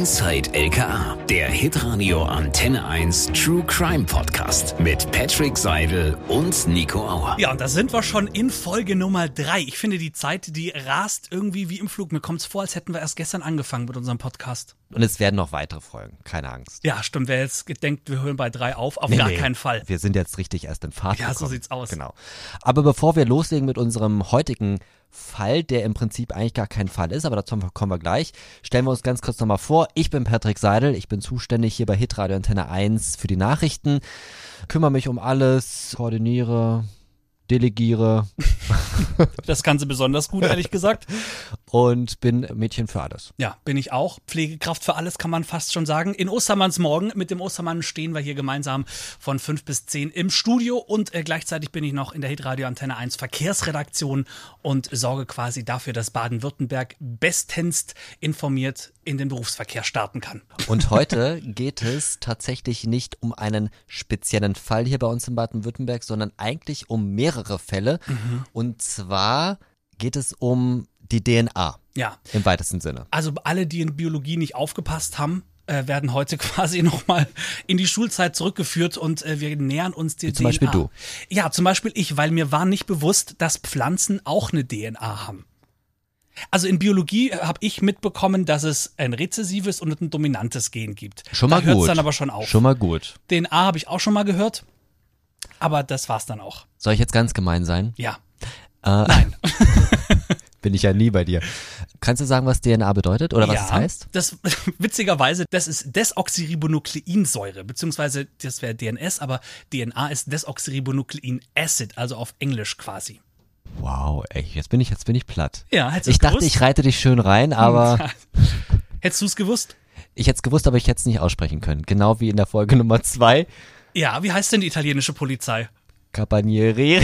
Inside LKA, der Hitradio Antenne 1 True Crime Podcast mit Patrick Seidel und Nico Auer. Ja, und da sind wir schon in Folge Nummer drei. Ich finde, die Zeit, die rast irgendwie wie im Flug. Mir kommt es vor, als hätten wir erst gestern angefangen mit unserem Podcast. Und es werden noch weitere Folgen, keine Angst. Ja, stimmt. Wer jetzt denkt, wir hören bei drei auf, auf nee, gar nee. keinen Fall. Wir sind jetzt richtig erst im Fahrt. Ja, gekommen. so sieht's aus. Genau. Aber bevor wir loslegen mit unserem heutigen Fall, der im Prinzip eigentlich gar kein Fall ist, aber dazu kommen wir gleich. Stellen wir uns ganz kurz nochmal vor. Ich bin Patrick Seidel, ich bin zuständig hier bei Hitradio Antenne 1 für die Nachrichten, kümmere mich um alles, koordiniere, delegiere. Das Ganze besonders gut, ehrlich gesagt. Und bin Mädchen für alles. Ja, bin ich auch. Pflegekraft für alles kann man fast schon sagen. In Ostermanns Morgen mit dem Ostermann stehen wir hier gemeinsam von fünf bis zehn im Studio und äh, gleichzeitig bin ich noch in der Hitradio Antenne 1 Verkehrsredaktion und sorge quasi dafür, dass Baden-Württemberg bestens informiert in den Berufsverkehr starten kann. Und heute geht es tatsächlich nicht um einen speziellen Fall hier bei uns in Baden-Württemberg, sondern eigentlich um mehrere Fälle. Mhm. Und zwar geht es um die DNA. Ja. Im weitesten Sinne. Also alle, die in Biologie nicht aufgepasst haben, äh, werden heute quasi nochmal in die Schulzeit zurückgeführt und äh, wir nähern uns der Wie zum DNA. Beispiel du. Ja, zum Beispiel ich, weil mir war nicht bewusst, dass Pflanzen auch eine DNA haben. Also in Biologie habe ich mitbekommen, dass es ein rezessives und ein dominantes Gen gibt. Schon mal da gut. dann aber schon auf. Schon mal gut. DNA habe ich auch schon mal gehört, aber das war's dann auch. Soll ich jetzt ganz gemein sein? Ja. Äh, Nein. bin ich ja nie bei dir. Kannst du sagen, was DNA bedeutet oder was ja, es heißt? Das witzigerweise, das ist Desoxyribonukleinsäure, beziehungsweise das wäre DNS, aber DNA ist Desoxyribonukleinacid, Acid, also auf Englisch quasi. Wow, ey, jetzt bin ich, jetzt bin ich platt. Ja, hättest Ich dachte, gewusst? ich reite dich schön rein, aber. hättest du es gewusst? Ich hätte es gewusst, aber ich hätte es nicht aussprechen können. Genau wie in der Folge Nummer zwei. Ja, wie heißt denn die italienische Polizei? Cabanieri.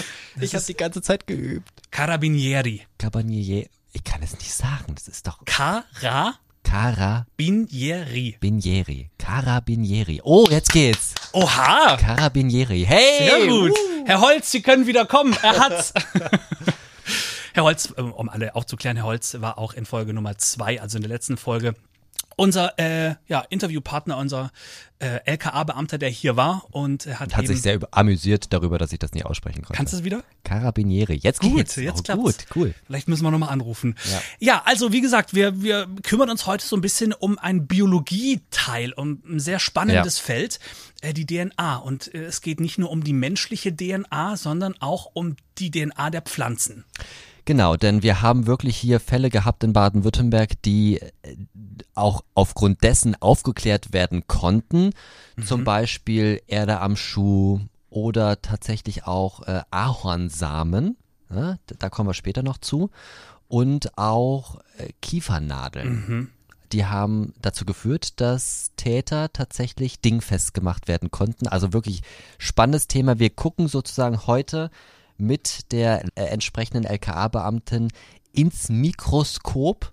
ich habe die ganze Zeit geübt. Carabinieri. Cabanieri. Ich kann es nicht sagen. Das ist doch. Cara Carabinieri. Binieri. Carabinieri. Oh, jetzt geht's. Oha. Carabinieri. Hey. Sehr gut. Uh. Herr Holz, Sie können wieder kommen. Er hat's. Herr Holz, ähm, um alle aufzuklären, Herr Holz war auch in Folge Nummer zwei, also in der letzten Folge, unser äh, ja, Interviewpartner, unser äh, LKA-Beamter, der hier war und hat, hat sich sehr amüsiert darüber, dass ich das nicht aussprechen konnte. Kannst du es wieder? Carabinieri. Jetzt gut, geht's. jetzt oh, klappt's. Gut, cool. Vielleicht müssen wir nochmal anrufen. Ja. ja, also wie gesagt, wir, wir kümmern uns heute so ein bisschen um ein Biologieteil, um ein sehr spannendes ja. Feld, äh, die DNA. Und äh, es geht nicht nur um die menschliche DNA, sondern auch um die DNA der Pflanzen. Genau, denn wir haben wirklich hier Fälle gehabt in Baden-Württemberg, die äh, auch aufgrund dessen aufgeklärt werden konnten. Mhm. Zum Beispiel Erde am Schuh oder tatsächlich auch äh, Ahornsamen. Ja, ne? da kommen wir später noch zu. Und auch äh, Kiefernadeln. Mhm. Die haben dazu geführt, dass Täter tatsächlich dingfest gemacht werden konnten. Also wirklich spannendes Thema. Wir gucken sozusagen heute mit der äh, entsprechenden LKA-Beamtin ins Mikroskop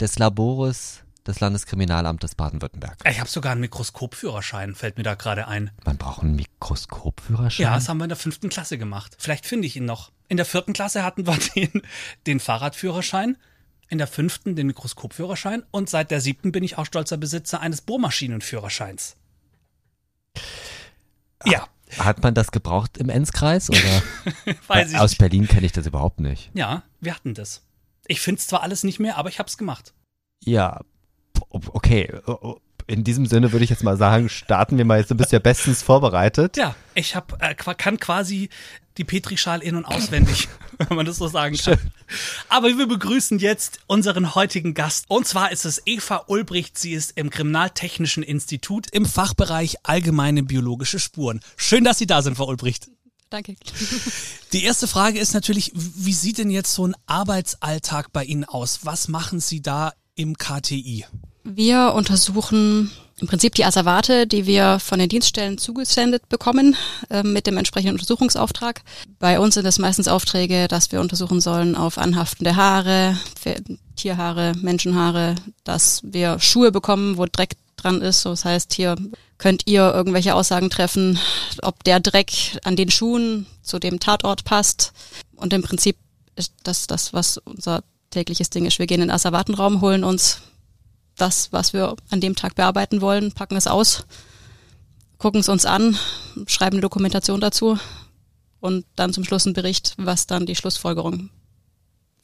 des Labores des Landeskriminalamtes Baden-Württemberg. Ich habe sogar einen Mikroskopführerschein, fällt mir da gerade ein. Man braucht einen Mikroskopführerschein? Ja, das haben wir in der fünften Klasse gemacht. Vielleicht finde ich ihn noch. In der vierten Klasse hatten wir den, den Fahrradführerschein, in der fünften den Mikroskopführerschein und seit der siebten bin ich auch stolzer Besitzer eines Bohrmaschinenführerscheins. Ja. Hat man das gebraucht im Enzkreis oder? Weiß ich Aus nicht. Berlin kenne ich das überhaupt nicht. Ja, wir hatten das. Ich finde es zwar alles nicht mehr, aber ich habe es gemacht. Ja, okay. In diesem Sinne würde ich jetzt mal sagen, starten wir mal. Jetzt du bist ja bestens vorbereitet. Ja, ich hab, äh, kann quasi die Petrischal in- und auswendig, wenn man das so sagen kann. Schön. Aber wir begrüßen jetzt unseren heutigen Gast. Und zwar ist es Eva Ulbricht. Sie ist im Kriminaltechnischen Institut im Fachbereich Allgemeine biologische Spuren. Schön, dass Sie da sind, Frau Ulbricht. Danke. Die erste Frage ist natürlich, wie sieht denn jetzt so ein Arbeitsalltag bei Ihnen aus? Was machen Sie da im KTI? Wir untersuchen im Prinzip die Asservate, die wir von den Dienststellen zugesendet bekommen äh, mit dem entsprechenden Untersuchungsauftrag. Bei uns sind es meistens Aufträge, dass wir untersuchen sollen auf anhaftende Haare, Tierhaare, Menschenhaare, dass wir Schuhe bekommen, wo Dreck dran ist. So, das heißt, hier könnt ihr irgendwelche Aussagen treffen, ob der Dreck an den Schuhen zu dem Tatort passt. Und im Prinzip ist das das, was unser tägliches Ding ist. Wir gehen in den Asservatenraum, holen uns das, was wir an dem Tag bearbeiten wollen, packen es aus, gucken es uns an, schreiben eine Dokumentation dazu und dann zum Schluss einen Bericht, was dann die Schlussfolgerung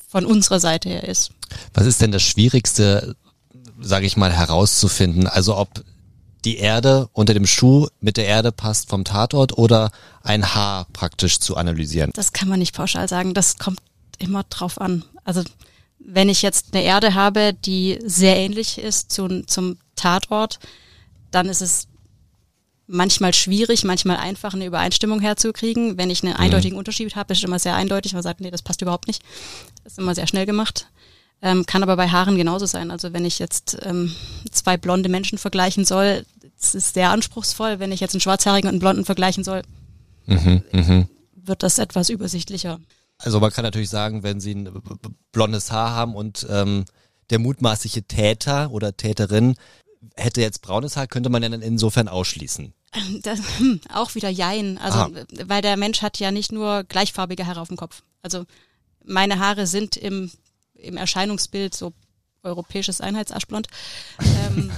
von unserer Seite her ist. Was ist denn das Schwierigste, sage ich mal, herauszufinden? Also ob die Erde unter dem Schuh mit der Erde passt vom Tatort oder ein Haar praktisch zu analysieren? Das kann man nicht pauschal sagen. Das kommt immer drauf an. Also wenn ich jetzt eine Erde habe, die sehr ähnlich ist zu, zum Tatort, dann ist es manchmal schwierig, manchmal einfach eine Übereinstimmung herzukriegen. Wenn ich einen mhm. eindeutigen Unterschied habe, ist es immer sehr eindeutig. Man sagt, nee, das passt überhaupt nicht. Das ist immer sehr schnell gemacht. Ähm, kann aber bei Haaren genauso sein. Also wenn ich jetzt ähm, zwei blonde Menschen vergleichen soll, das ist sehr anspruchsvoll. Wenn ich jetzt einen schwarzhaarigen und einen blonden vergleichen soll, mhm, mh. wird das etwas übersichtlicher. Also man kann natürlich sagen, wenn Sie ein blondes Haar haben und ähm, der mutmaßliche Täter oder Täterin hätte jetzt braunes Haar, könnte man ja dann insofern ausschließen. Das, hm, auch wieder Jein. Also, ah. weil der Mensch hat ja nicht nur gleichfarbige Haare auf dem Kopf. Also, meine Haare sind im, im Erscheinungsbild so europäisches Einheitsaschblond. Ähm,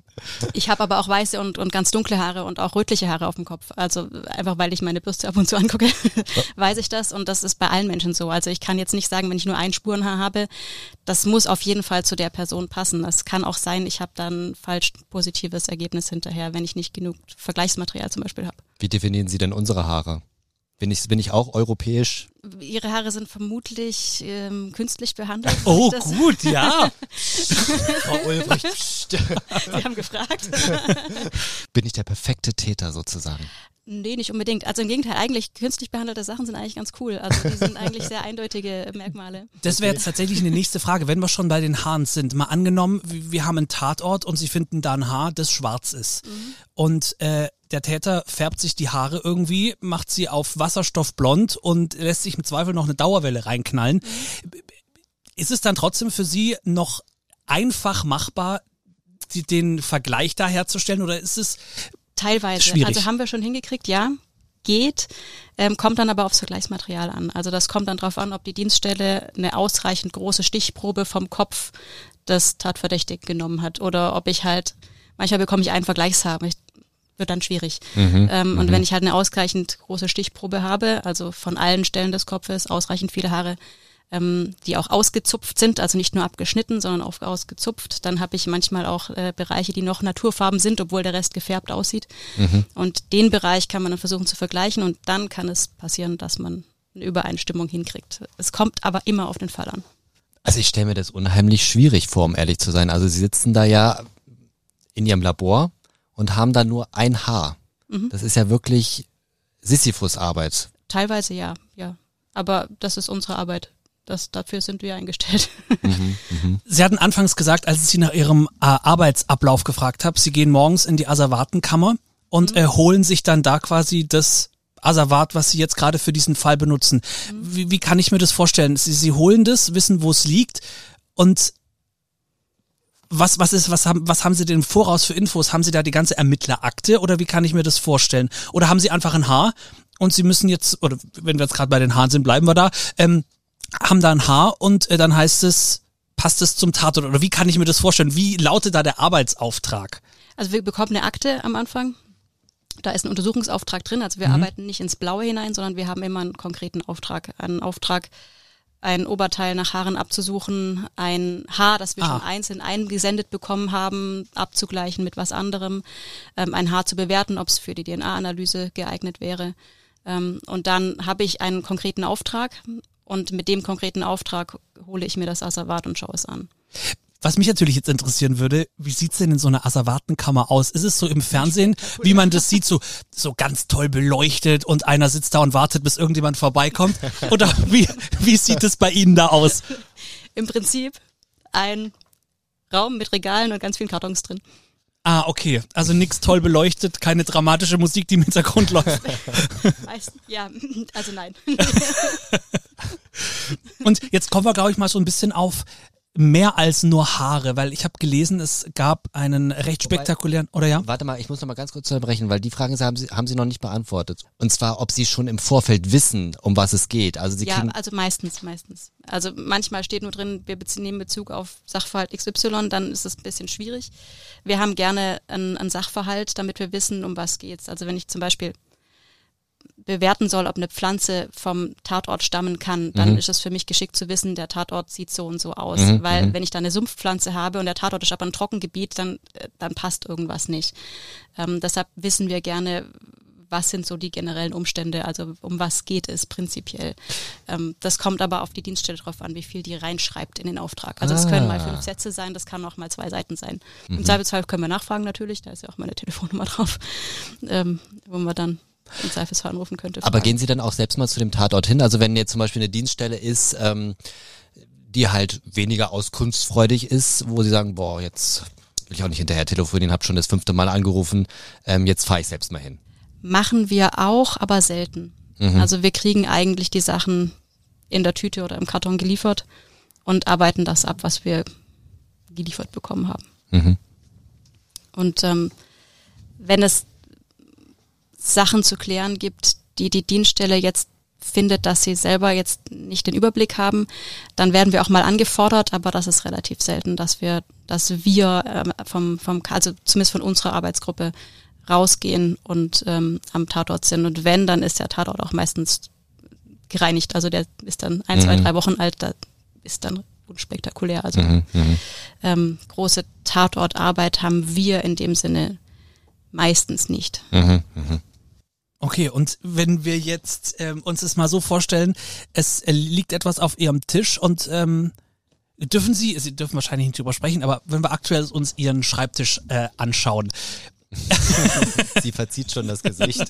ich habe aber auch weiße und, und ganz dunkle Haare und auch rötliche Haare auf dem Kopf. Also einfach weil ich meine Bürste ab und zu angucke, weiß ich das und das ist bei allen Menschen so. Also ich kann jetzt nicht sagen, wenn ich nur ein Spurenhaar habe, das muss auf jeden Fall zu der Person passen. Das kann auch sein, ich habe dann falsch positives Ergebnis hinterher, wenn ich nicht genug Vergleichsmaterial zum Beispiel habe. Wie definieren Sie denn unsere Haare? Bin ich, bin ich auch europäisch? Ihre Haare sind vermutlich ähm, künstlich behandelt. Oh, gut, ja. Frau Ulbricht. Sie haben gefragt. bin ich der perfekte Täter sozusagen? Nee, nicht unbedingt. Also im Gegenteil, eigentlich künstlich behandelte Sachen sind eigentlich ganz cool. Also die sind eigentlich sehr eindeutige Merkmale. Das wäre jetzt tatsächlich eine nächste Frage. Wenn wir schon bei den Haaren sind, mal angenommen, wir haben einen Tatort und Sie finden da ein Haar, das schwarz ist. Mhm. Und äh, der Täter färbt sich die Haare irgendwie, macht sie auf Wasserstoffblond und lässt sich im Zweifel noch eine Dauerwelle reinknallen. Ist es dann trotzdem für Sie noch einfach machbar, den Vergleich da herzustellen oder ist es Teilweise. Schwierig. Also haben wir schon hingekriegt, ja, geht, ähm, kommt dann aber aufs Vergleichsmaterial an. Also das kommt dann darauf an, ob die Dienststelle eine ausreichend große Stichprobe vom Kopf des Tatverdächtigen genommen hat oder ob ich halt, manchmal bekomme ich einen Vergleichshaar, wird dann schwierig. Mhm, ähm, und mhm. wenn ich halt eine ausreichend große Stichprobe habe, also von allen Stellen des Kopfes ausreichend viele Haare, ähm, die auch ausgezupft sind, also nicht nur abgeschnitten, sondern auch ausgezupft. Dann habe ich manchmal auch äh, Bereiche, die noch Naturfarben sind, obwohl der Rest gefärbt aussieht. Mhm. Und den Bereich kann man dann versuchen zu vergleichen und dann kann es passieren, dass man eine Übereinstimmung hinkriegt. Es kommt aber immer auf den Fall an. Also ich stelle mir das unheimlich schwierig vor, um ehrlich zu sein. Also Sie sitzen da ja in Ihrem Labor und haben da nur ein Haar. Mhm. Das ist ja wirklich Sisyphus-Arbeit. Teilweise ja, ja. Aber das ist unsere Arbeit. Das, dafür sind wir eingestellt. Mhm, mh. Sie hatten anfangs gesagt, als ich Sie nach Ihrem äh, Arbeitsablauf gefragt habe, Sie gehen morgens in die Asservatenkammer und mhm. äh, holen sich dann da quasi das Asservat, was Sie jetzt gerade für diesen Fall benutzen. Mhm. Wie, wie kann ich mir das vorstellen? Sie, Sie holen das, wissen, wo es liegt und was, was ist, was haben, was haben Sie denn voraus für Infos? Haben Sie da die ganze Ermittlerakte oder wie kann ich mir das vorstellen? Oder haben Sie einfach ein Haar und Sie müssen jetzt, oder wenn wir jetzt gerade bei den Haaren sind, bleiben wir da, ähm, haben da ein Haar und äh, dann heißt es, passt es zum Tatort oder wie kann ich mir das vorstellen? Wie lautet da der Arbeitsauftrag? Also wir bekommen eine Akte am Anfang. Da ist ein Untersuchungsauftrag drin. Also wir mhm. arbeiten nicht ins Blaue hinein, sondern wir haben immer einen konkreten Auftrag. Einen Auftrag, ein Oberteil nach Haaren abzusuchen, ein Haar, das wir ah. schon einzeln eingesendet bekommen haben, abzugleichen mit was anderem, ähm, ein Haar zu bewerten, ob es für die DNA-Analyse geeignet wäre. Ähm, und dann habe ich einen konkreten Auftrag und mit dem konkreten Auftrag hole ich mir das Asservat und schaue es an. Was mich natürlich jetzt interessieren würde, wie sieht's denn in so einer Asservatenkammer aus? Ist es so im Fernsehen, wie man das sieht, so, so ganz toll beleuchtet und einer sitzt da und wartet, bis irgendjemand vorbeikommt? Oder wie, wie sieht es bei Ihnen da aus? Im Prinzip ein Raum mit Regalen und ganz vielen Kartons drin. Ah, okay. Also nichts toll beleuchtet, keine dramatische Musik, die im Hintergrund läuft. Weißt, ja, also nein. Und jetzt kommen wir, glaube ich, mal so ein bisschen auf mehr als nur Haare? Weil ich habe gelesen, es gab einen recht Wobei- spektakulären, oder ja? Warte mal, ich muss noch mal ganz kurz unterbrechen, weil die Fragen haben Sie, haben Sie noch nicht beantwortet. Und zwar, ob Sie schon im Vorfeld wissen, um was es geht. Also Sie ja, kriegen, also meistens, meistens. Also manchmal steht nur drin, wir beziehen, nehmen Bezug auf Sachverhalt XY, dann ist es ein bisschen schwierig. Wir haben gerne einen, einen Sachverhalt, damit wir wissen, um was geht's. Also wenn ich zum Beispiel bewerten soll, ob eine Pflanze vom Tatort stammen kann, dann Mhm. ist es für mich geschickt zu wissen, der Tatort sieht so und so aus. Mhm, Weil mhm. wenn ich da eine Sumpfpflanze habe und der Tatort ist aber ein Trockengebiet, dann, äh, dann passt irgendwas nicht. Ähm, deshalb wissen wir gerne, was sind so die generellen Umstände, also um was geht es prinzipiell. Ähm, das kommt aber auf die Dienststelle drauf an, wie viel die reinschreibt in den Auftrag. Also es können mal Ah. fünf Sätze sein, das kann auch mal zwei Seiten sein. Im Zweifelsfall können wir nachfragen natürlich, da ist ja auch meine Telefonnummer drauf, ähm, wo man dann im Zweifelsfall anrufen könnte. aber fragen. gehen Sie dann auch selbst mal zu dem Tatort hin? Also wenn jetzt zum Beispiel eine Dienststelle ist, ähm, die halt weniger auskunftsfreudig ist, wo Sie sagen, boah, jetzt will ich auch nicht hinterher telefonieren, habe schon das fünfte Mal angerufen, ähm, jetzt fahre ich selbst mal hin. Machen wir auch, aber selten. Mhm. Also wir kriegen eigentlich die Sachen in der Tüte oder im Karton geliefert und arbeiten das ab, was wir geliefert bekommen haben. Mhm. Und ähm, wenn es Sachen zu klären gibt, die die Dienststelle jetzt findet, dass sie selber jetzt nicht den Überblick haben, dann werden wir auch mal angefordert, aber das ist relativ selten, dass wir, dass wir ähm, vom, vom, also zumindest von unserer Arbeitsgruppe rausgehen und ähm, am Tatort sind. Und wenn, dann ist der Tatort auch meistens gereinigt. Also der ist dann ein, zwei, Mhm. drei Wochen alt, da ist dann unspektakulär. Also Mhm. Mhm. ähm, große Tatortarbeit haben wir in dem Sinne meistens nicht. Mhm. Okay, und wenn wir jetzt ähm, uns das mal so vorstellen, es äh, liegt etwas auf Ihrem Tisch und ähm, dürfen Sie, Sie dürfen wahrscheinlich nicht drüber sprechen, aber wenn wir aktuell uns Ihren Schreibtisch äh, anschauen, Sie verzieht schon das Gesicht.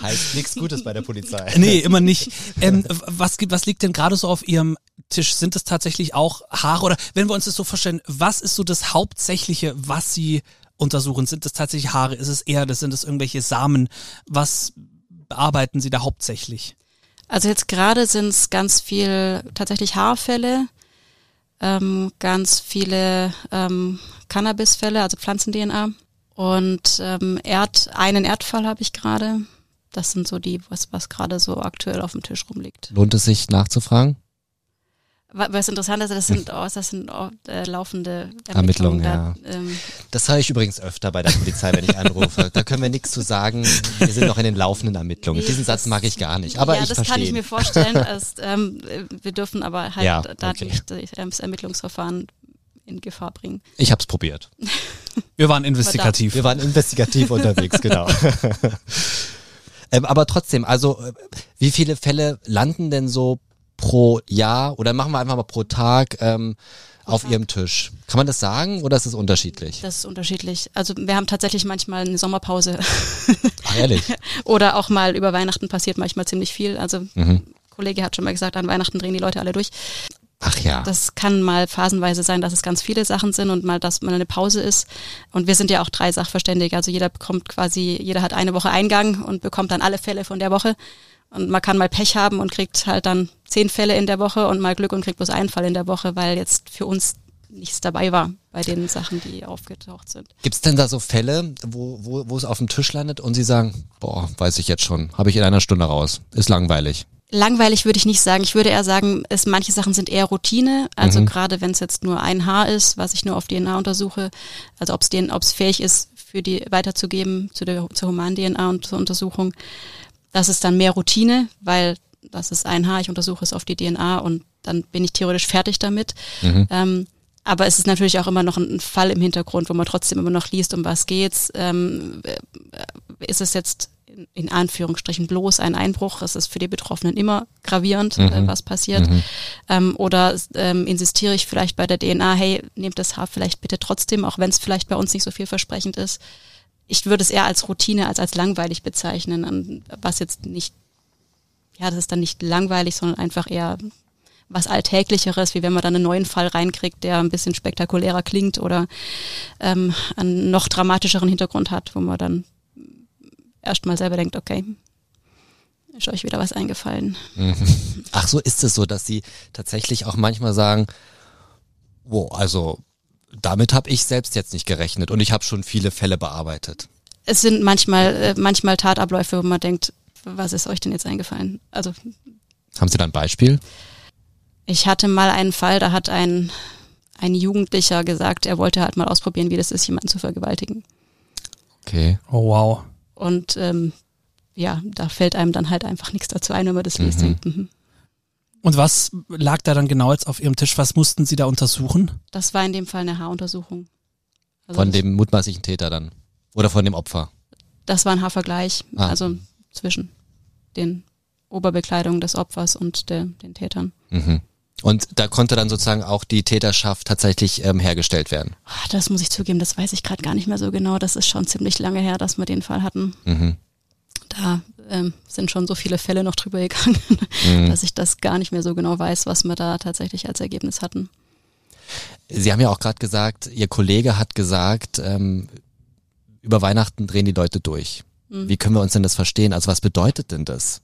Heißt nichts Gutes bei der Polizei. Nee, immer nicht. Ähm, was, gibt- was liegt denn gerade so auf Ihrem Tisch? Sind es tatsächlich auch Haare? Oder wenn wir uns das so vorstellen, was ist so das Hauptsächliche, was Sie untersuchen? Sind es tatsächlich Haare? Ist es das sind es irgendwelche Samen? Was bearbeiten Sie da hauptsächlich? Also jetzt gerade sind es ganz viel tatsächlich Haarfälle, ähm, ganz viele ähm, Cannabisfälle, also Pflanzen-DNA und ähm, Erd, einen Erdfall habe ich gerade. Das sind so die, was, was gerade so aktuell auf dem Tisch rumliegt. Lohnt es sich nachzufragen? Wa- Was interessant ist, das sind, oh, das sind oh, äh, laufende Ermittlungen, Ermittlungen. Da, ähm, Das höre ich übrigens öfter bei der Polizei, wenn ich anrufe. Da können wir nichts zu sagen. Wir sind noch in den laufenden Ermittlungen. Nee, Diesen Satz mag ich gar nicht. Aber ja, ich das verstehe. kann ich mir vorstellen. Als, ähm, äh, wir dürfen aber halt Ja, da okay. nicht das Ermittlungsverfahren in Gefahr bringen. Ich habe es probiert. Wir waren investigativ. Wir waren investigativ unterwegs, genau. ähm, aber trotzdem, also äh, wie viele Fälle landen denn so pro Jahr oder machen wir einfach mal pro Tag ähm, auf Tag. Ihrem Tisch? Kann man das sagen oder ist es unterschiedlich? Das ist unterschiedlich. Also wir haben tatsächlich manchmal eine Sommerpause Ach, ehrlich? oder auch mal über Weihnachten passiert manchmal ziemlich viel. Also Mhm. Kollege hat schon mal gesagt, an Weihnachten drehen die Leute alle durch. Ach ja. Das kann mal phasenweise sein, dass es ganz viele Sachen sind und mal, dass mal eine Pause ist. Und wir sind ja auch drei Sachverständige. Also jeder bekommt quasi, jeder hat eine Woche Eingang und bekommt dann alle Fälle von der Woche. Und man kann mal Pech haben und kriegt halt dann zehn Fälle in der Woche und mal Glück und kriegt bloß einen Fall in der Woche, weil jetzt für uns nichts dabei war bei den Sachen, die aufgetaucht sind. Gibt's denn da so Fälle, wo, wo, wo es auf dem Tisch landet und Sie sagen, boah, weiß ich jetzt schon, habe ich in einer Stunde raus, ist langweilig. Langweilig würde ich nicht sagen. Ich würde eher sagen, es, manche Sachen sind eher Routine. Also Mhm. gerade wenn es jetzt nur ein Haar ist, was ich nur auf DNA untersuche, also ob es ob es fähig ist, für die weiterzugeben zu der zur humanen DNA und zur Untersuchung, das ist dann mehr Routine, weil das ist ein Haar, ich untersuche es auf die DNA und dann bin ich theoretisch fertig damit. Mhm. Ähm, aber es ist natürlich auch immer noch ein, Fall im Hintergrund, wo man trotzdem immer noch liest, um was geht's. Ähm, äh, ist es jetzt in, Anführungsstrichen bloß ein Einbruch? Es ist für die Betroffenen immer gravierend, äh, Mhm. was passiert. Mhm. Ähm, oder ähm, insistiere ich vielleicht bei der DNA, hey, nehmt das Haar vielleicht bitte trotzdem, auch wenn es vielleicht bei uns nicht so vielversprechend ist. Ich würde es eher als Routine als als langweilig bezeichnen, was jetzt nicht, ja, das ist dann nicht langweilig, sondern einfach eher was Alltäglicheres, wie wenn man dann einen neuen Fall reinkriegt, der ein bisschen spektakulärer klingt oder ähm, einen noch dramatischeren Hintergrund hat, wo man dann erstmal selber denkt, okay, ist euch wieder was eingefallen. Mhm. Ach so, ist es so, dass Sie tatsächlich auch manchmal sagen, Wow, also damit habe ich selbst jetzt nicht gerechnet und ich habe schon viele Fälle bearbeitet. Es sind manchmal, äh, manchmal Tatabläufe, wo man denkt, was ist euch denn jetzt eingefallen? Also haben Sie da ein Beispiel? Ich hatte mal einen Fall, da hat ein, ein Jugendlicher gesagt, er wollte halt mal ausprobieren, wie das ist, jemanden zu vergewaltigen. Okay. Oh wow. Und ähm, ja, da fällt einem dann halt einfach nichts dazu ein, wenn man das liest. Mhm. Mhm. Und was lag da dann genau jetzt auf Ihrem Tisch? Was mussten Sie da untersuchen? Das war in dem Fall eine Haaruntersuchung. Also Von dem mutmaßlichen Täter dann. Oder von dem Opfer. Das war ein Haarvergleich, Ah. also zwischen den Oberbekleidungen des Opfers und der, den Tätern. Mhm. Und da konnte dann sozusagen auch die Täterschaft tatsächlich ähm, hergestellt werden. Ah, Das muss ich zugeben, das weiß ich gerade gar nicht mehr so genau. Das ist schon ziemlich lange her, dass wir den Fall hatten. Mhm. Da ähm, sind schon so viele Fälle noch drüber gegangen, Mhm. dass ich das gar nicht mehr so genau weiß, was wir da tatsächlich als Ergebnis hatten. Sie haben ja auch gerade gesagt, Ihr Kollege hat gesagt, ähm, über Weihnachten drehen die Leute durch. Mhm. Wie können wir uns denn das verstehen? Also was bedeutet denn das?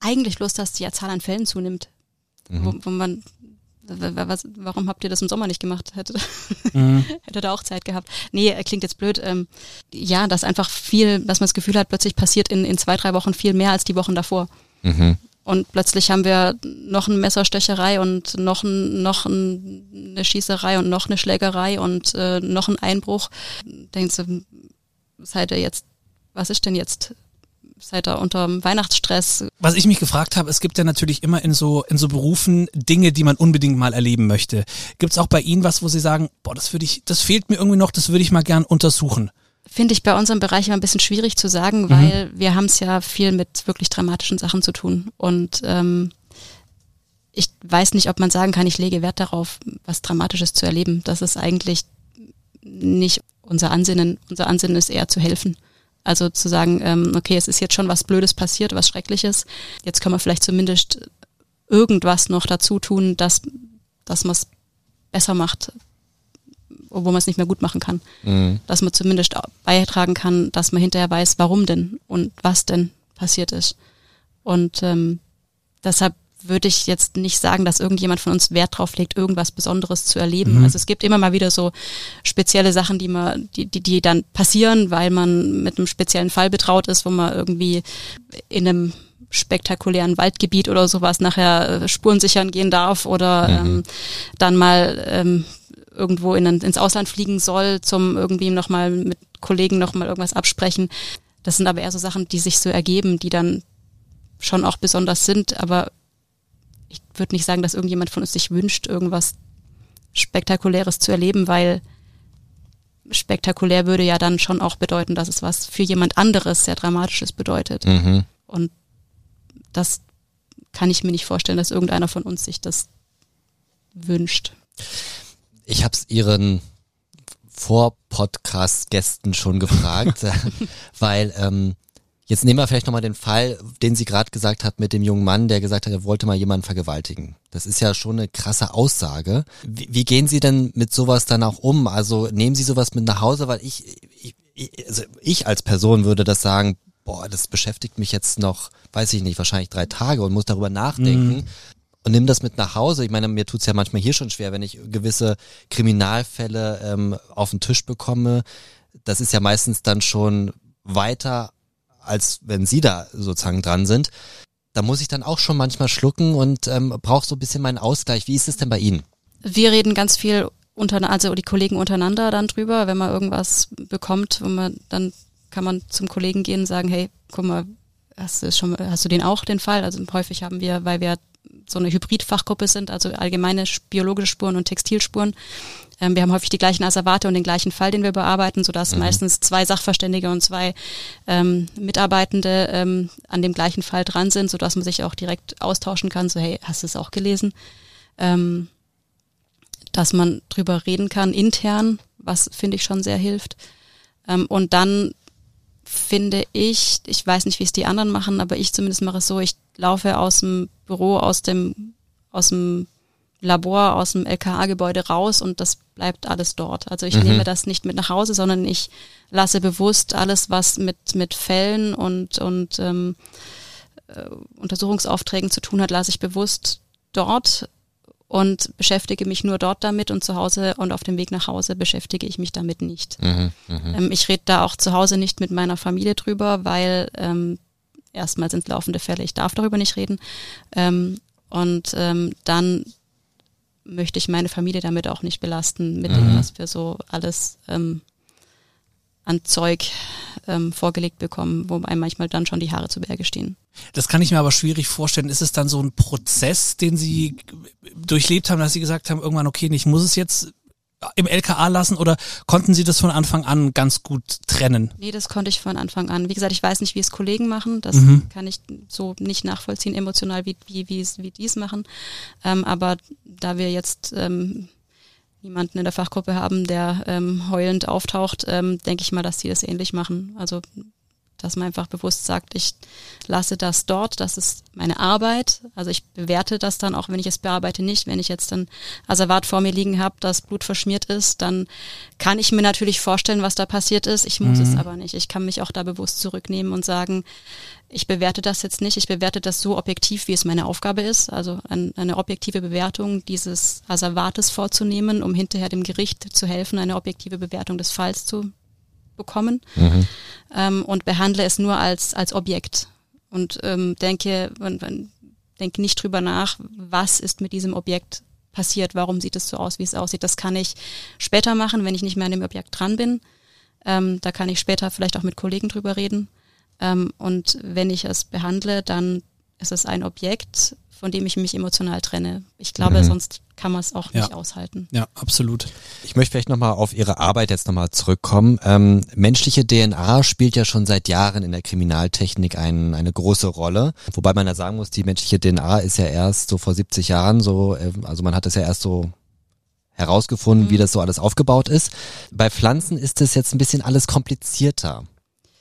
Eigentlich bloß, dass die Zahl an Fällen zunimmt, wo, Mhm. wo man w- w- was, warum habt ihr das im Sommer nicht gemacht? Hätte, Mhm. hätte da auch Zeit gehabt. Nee, äh, klingt jetzt blöd. Ähm, ja, dass einfach viel, dass man das Gefühl hat, plötzlich passiert in, in zwei, drei Wochen viel mehr als die Wochen davor. Mhm. Und plötzlich haben wir noch eine Messerstecherei und noch, ein, noch ein, eine Schießerei und noch eine Schlägerei und äh, noch ein Einbruch. Denkst du, seid ihr jetzt, was ist denn jetzt? Seid ihr unter Weihnachtsstress? Was ich mich gefragt habe, es gibt ja natürlich immer in so in so Berufen Dinge, die man unbedingt mal erleben möchte. Gibt es auch bei Ihnen was, wo Sie sagen, boah, das würde ich, das fehlt mir irgendwie noch, das würde ich mal gern untersuchen. Finde ich bei unserem Bereich immer ein bisschen schwierig zu sagen, weil wir haben es ja viel mit wirklich dramatischen Sachen zu tun. Und ähm, ich weiß nicht, ob man sagen kann, ich lege Wert darauf, was Dramatisches zu erleben. Das ist eigentlich nicht unser Ansinnen. Unser Ansinnen ist eher zu helfen. Also zu sagen, ähm, okay, es ist jetzt schon was Blödes passiert, was Schreckliches. Jetzt können wir vielleicht zumindest irgendwas noch dazu tun, dass, dass man es besser macht, obwohl man es nicht mehr gut machen kann Mhm. dass man zumindest beitragen kann, dass man hinterher weiß, warum denn und was denn passiert ist. Und ähm, deshalb würde ich jetzt nicht sagen, dass irgendjemand von uns Wert drauf legt, irgendwas Besonderes zu erleben. Mhm. Also es gibt immer mal wieder so spezielle Sachen, die man, die, die, die dann passieren, weil man mit einem speziellen Fall betraut ist, wo man irgendwie in einem spektakulären Waldgebiet oder sowas nachher äh, Spuren sichern gehen darf oder ähm, dann mal ähm, irgendwo in, ins Ausland fliegen soll, zum irgendwie nochmal mit Kollegen nochmal irgendwas absprechen. Das sind aber eher so Sachen, die sich so ergeben, die dann schon auch besonders sind, aber würde nicht sagen, dass irgendjemand von uns sich wünscht, irgendwas Spektakuläres zu erleben, weil spektakulär würde ja dann schon auch bedeuten, dass es was für jemand anderes sehr Dramatisches bedeutet. Mhm. Und das kann ich mir nicht vorstellen, dass irgendeiner von uns sich das wünscht. Ich habe es Ihren Vor-Podcast-Gästen schon gefragt, weil ähm, jetzt nehmen wir vielleicht nochmal den Fall, den sie gerade gesagt hat mit dem jungen Mann, der gesagt hat, er wollte mal jemanden vergewaltigen. Das ist ja schon eine krasse Aussage. Wie, wie gehen Sie denn mit sowas dann auch um? Also nehmen Sie sowas mit nach Hause, weil ich, ich, ich, also ich als Person würde das sagen, boah, das beschäftigt mich jetzt noch, weiß ich nicht, wahrscheinlich drei Tage und muss darüber nachdenken und nimm das mit nach Hause. Ich meine, mir tut's ja manchmal hier schon schwer, wenn ich gewisse Kriminalfälle ähm, auf den Tisch bekomme. Das ist ja meistens dann schon weiter, als wenn Sie da sozusagen dran sind. Da muss ich dann auch schon manchmal schlucken und ähm, brauche so ein bisschen meinen Ausgleich. Wie ist es denn bei Ihnen? Wir reden ganz viel unter, also die Kollegen untereinander dann drüber, wenn man irgendwas bekommt, wo man dann kann man zum Kollegen gehen und sagen, hey, guck mal, hast du schon, hast du den auch den Fall? Also häufig haben wir, weil wir so eine Hybrid-Fachgruppe sind, also allgemeine biologische Spuren und Textilspuren. Ähm, wir haben häufig die gleichen Asservate und den gleichen Fall, den wir bearbeiten, sodass meistens zwei Sachverständige und zwei ähm, Mitarbeitende ähm, an dem gleichen Fall dran sind, sodass man sich auch direkt austauschen kann. So, hey, hast du es auch gelesen? Ähm, dass man drüber reden kann intern, was finde ich schon sehr hilft. Ähm, und dann finde ich, ich weiß nicht, wie es die anderen machen, aber ich zumindest mache es so, ich laufe aus dem Büro, aus dem, aus dem Labor, aus dem LKA-Gebäude raus und das bleibt alles dort. Also ich Mhm. nehme das nicht mit nach Hause, sondern ich lasse bewusst alles, was mit, mit Fällen und, und ähm, äh, Untersuchungsaufträgen zu tun hat, lasse ich bewusst dort und beschäftige mich nur dort damit und zu Hause und auf dem Weg nach Hause beschäftige ich mich damit nicht. Mhm, mh. Ähm, ich rede da auch zu Hause nicht mit meiner Familie drüber, weil ähm, erstmal sind laufende Fälle, ich darf darüber nicht reden. Ähm, und ähm, dann möchte ich meine Familie damit auch nicht belasten, mit dem, Mhm. was wir so alles ähm, an Zeug ähm, vorgelegt bekommen, wo einem manchmal dann schon die Haare zu Berge stehen. Das kann ich mir aber schwierig vorstellen. Ist es dann so ein Prozess, den Sie durchlebt haben, dass Sie gesagt haben, irgendwann, okay, ich muss es jetzt im LKA lassen oder konnten Sie das von Anfang an ganz gut trennen? Nee, das konnte ich von Anfang an. Wie gesagt, ich weiß nicht, wie es Kollegen machen. Das Mhm. kann ich so nicht nachvollziehen, emotional, wie, wie, wie, wie die es machen. Ähm, aber da wir jetzt ähm, niemanden in der Fachgruppe haben, der ähm, heulend auftaucht, ähm, denke ich mal, dass die das ähnlich machen. Also dass man einfach bewusst sagt, ich lasse das dort, das ist meine Arbeit. Also ich bewerte das dann auch, wenn ich es bearbeite, nicht. Wenn ich jetzt dann Asservat vor mir liegen habe, das Blut verschmiert ist, dann kann ich mir natürlich vorstellen, was da passiert ist. Ich muss es aber nicht. Ich kann mich auch da bewusst zurücknehmen und sagen, ich bewerte das jetzt nicht. Ich bewerte das so objektiv, wie es meine Aufgabe ist. Also ein, eine objektive Bewertung dieses Asservates vorzunehmen, um hinterher dem Gericht zu helfen, eine objektive Bewertung des Falls zu bekommen Mhm. ähm, und behandle es nur als, als Objekt und ähm, denke, denke nicht drüber nach, was ist mit diesem Objekt passiert, warum sieht es so aus, wie es aussieht. Das kann ich später machen, wenn ich nicht mehr an dem Objekt dran bin. Ähm, da kann ich später vielleicht auch mit Kollegen drüber reden. Ähm, und wenn ich es behandle, dann ist es ein Objekt, von dem ich mich emotional trenne. Ich glaube, Mhm. sonst kann man es auch nicht Ja. aushalten. Ja, absolut. Ich möchte vielleicht nochmal auf Ihre Arbeit jetzt nochmal zurückkommen. Ähm, menschliche DNA spielt ja schon seit Jahren in der Kriminaltechnik ein, eine große Rolle. Wobei man ja sagen muss, die menschliche DNA ist ja erst so vor 70 Jahren so, äh, also man hat es ja erst so herausgefunden, wie das so alles aufgebaut ist. Bei Pflanzen ist es jetzt ein bisschen alles komplizierter.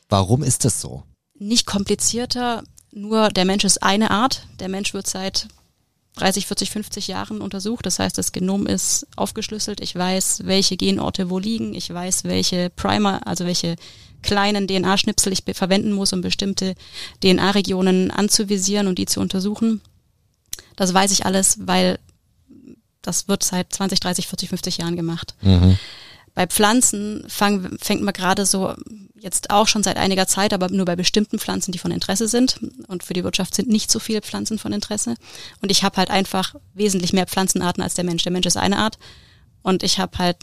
Warum ist das so? nicht komplizierter, nur der Mensch ist eine Art. Der Mensch wird seit 30, 40, 50 Jahren untersucht. Das heißt, das Genom ist aufgeschlüsselt. Ich weiß, welche Genorte wo liegen. Ich weiß, welche Primer, also welche kleinen DNA-Schnipsel ich verwenden muss, um bestimmte DNA-Regionen anzuvisieren und die zu untersuchen. Das weiß ich alles, weil das wird seit 20, 30, 40, 50 Jahren gemacht. Mhm. Bei Pflanzen fang, fängt man gerade so jetzt auch schon seit einiger Zeit, aber nur bei bestimmten Pflanzen, die von Interesse sind. Und für die Wirtschaft sind nicht so viele Pflanzen von Interesse. Und ich habe halt einfach wesentlich mehr Pflanzenarten als der Mensch. Der Mensch ist eine Art. Und ich habe halt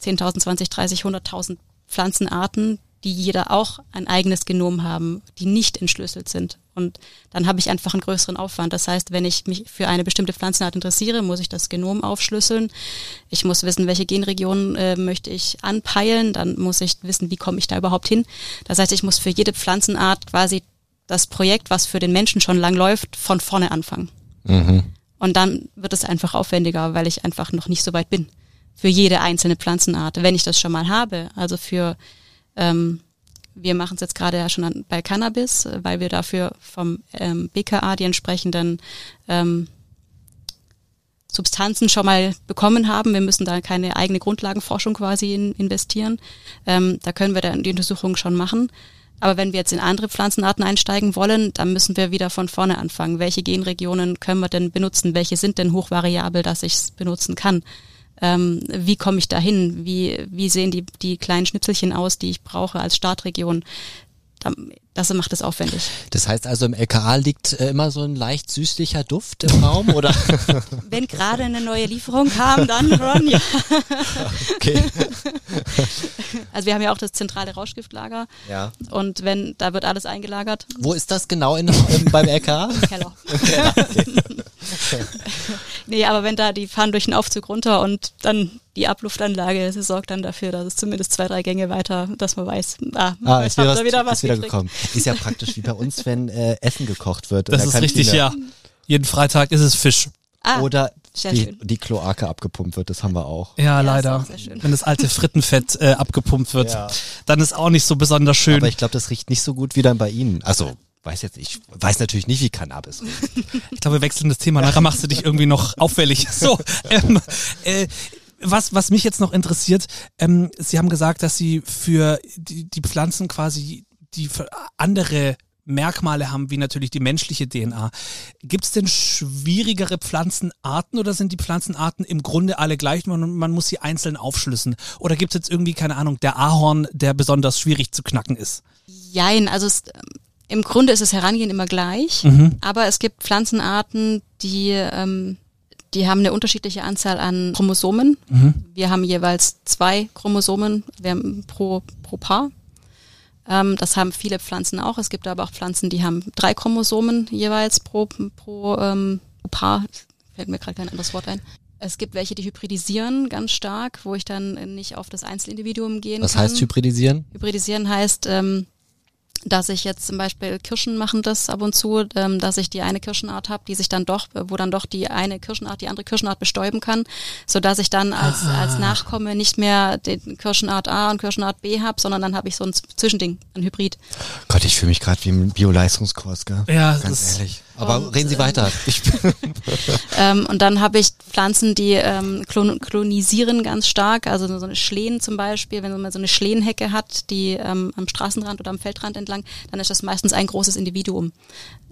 10.000, 20, 30, 100.000 Pflanzenarten, die jeder auch ein eigenes Genom haben, die nicht entschlüsselt sind. Und dann habe ich einfach einen größeren Aufwand. Das heißt, wenn ich mich für eine bestimmte Pflanzenart interessiere, muss ich das Genom aufschlüsseln. Ich muss wissen, welche Genregionen äh, möchte ich anpeilen. Dann muss ich wissen, wie komme ich da überhaupt hin. Das heißt, ich muss für jede Pflanzenart quasi das Projekt, was für den Menschen schon lang läuft, von vorne anfangen. Mhm. Und dann wird es einfach aufwendiger, weil ich einfach noch nicht so weit bin. Für jede einzelne Pflanzenart. Wenn ich das schon mal habe, also für, ähm, wir machen es jetzt gerade ja schon an, bei Cannabis, weil wir dafür vom ähm, BKA die entsprechenden ähm, Substanzen schon mal bekommen haben. Wir müssen da keine eigene Grundlagenforschung quasi in, investieren. Ähm, da können wir dann die Untersuchung schon machen. Aber wenn wir jetzt in andere Pflanzenarten einsteigen wollen, dann müssen wir wieder von vorne anfangen. Welche Genregionen können wir denn benutzen? Welche sind denn hochvariabel, dass ich es benutzen kann? Ähm, wie komme ich dahin? Wie, wie sehen die, die kleinen Schnipselchen aus, die ich brauche als Startregion? Da- Das macht es aufwendig. Das heißt also, im LKA liegt äh, immer so ein leicht süßlicher Duft im Raum, oder? Wenn gerade eine neue Lieferung kam, dann Ron, ja. Okay. Also wir haben ja auch das zentrale Rauschgiftlager Ja. und wenn, da wird alles eingelagert. Wo ist das genau in, im, beim LKA? Keller. nee, aber wenn da, die fahren durch den Aufzug runter und dann die Abluftanlage sie sorgt dann dafür, dass es zumindest zwei, drei Gänge weiter, dass man weiß, ah, Ah, ist wieder, was, wieder was ist wieder gekommen. Ist ja praktisch wie bei uns, wenn äh, Essen gekocht wird. Das ist richtig, ja. Jeden Freitag ist es Fisch. Ah, Oder die, die Kloake abgepumpt wird, das haben wir auch. Ja, Ja, leider. auch sehr schön. Wenn das alte Frittenfett äh, abgepumpt wird, Ja. dann ist auch nicht so besonders schön. Aber ich glaube, das riecht nicht so gut wie dann bei Ihnen. Also, weiß jetzt, ich weiß natürlich nicht, wie Cannabis riecht. Ich glaube, wir wechseln das Thema. Nachher machst du dich irgendwie noch auffällig. So, ähm, äh, was, was mich jetzt noch interessiert, ähm, Sie haben gesagt, dass Sie für die, die Pflanzen quasi die andere Merkmale haben wie natürlich die menschliche DNA. Gibt es denn schwierigere Pflanzenarten oder sind die Pflanzenarten im Grunde alle gleich und man muss sie einzeln aufschlüssen? Oder gibt es jetzt irgendwie, keine Ahnung, der Ahorn, der besonders schwierig zu knacken ist? Jein, also es, im Grunde ist das Herangehen immer gleich, Mhm. aber es gibt Pflanzenarten, die, ähm, die haben eine unterschiedliche Anzahl an Chromosomen. Mhm. Wir haben jeweils zwei Chromosomen pro, pro Paar. Ähm, das haben viele Pflanzen auch. Es gibt aber auch Pflanzen, die haben drei Chromosomen jeweils pro, pro ähm, Paar. Fällt mir gerade kein anderes Wort ein. Es gibt welche, die hybridisieren ganz stark, wo ich dann nicht auf das Einzelindividuum gehen Was kann. heißt hybridisieren? Hybridisieren heißt, ähm, dass ich jetzt zum Beispiel Kirschen machen das ab und zu, ähm, dass ich die eine Kirschenart habe, die sich dann doch, wo dann doch die eine Kirschenart die andere Kirschenart bestäuben kann, so dass ich dann als als Nachkomme nicht mehr den Kirschenart A und Kirschenart B habe, sondern dann habe ich so ein Zwischending, ein Hybrid. Gott, ich fühle mich gerade wie im Bio-Leistungskurs, gell? Ja, Ganz ehrlich. Aber Und, reden Sie weiter. Ähm, und dann habe ich Pflanzen, die ähm, klon klonisieren ganz stark, also so eine Schlehen zum Beispiel, wenn man so eine Schlehenhecke hat, die ähm, am Straßenrand oder am Feldrand entlang, dann ist das meistens ein großes Individuum,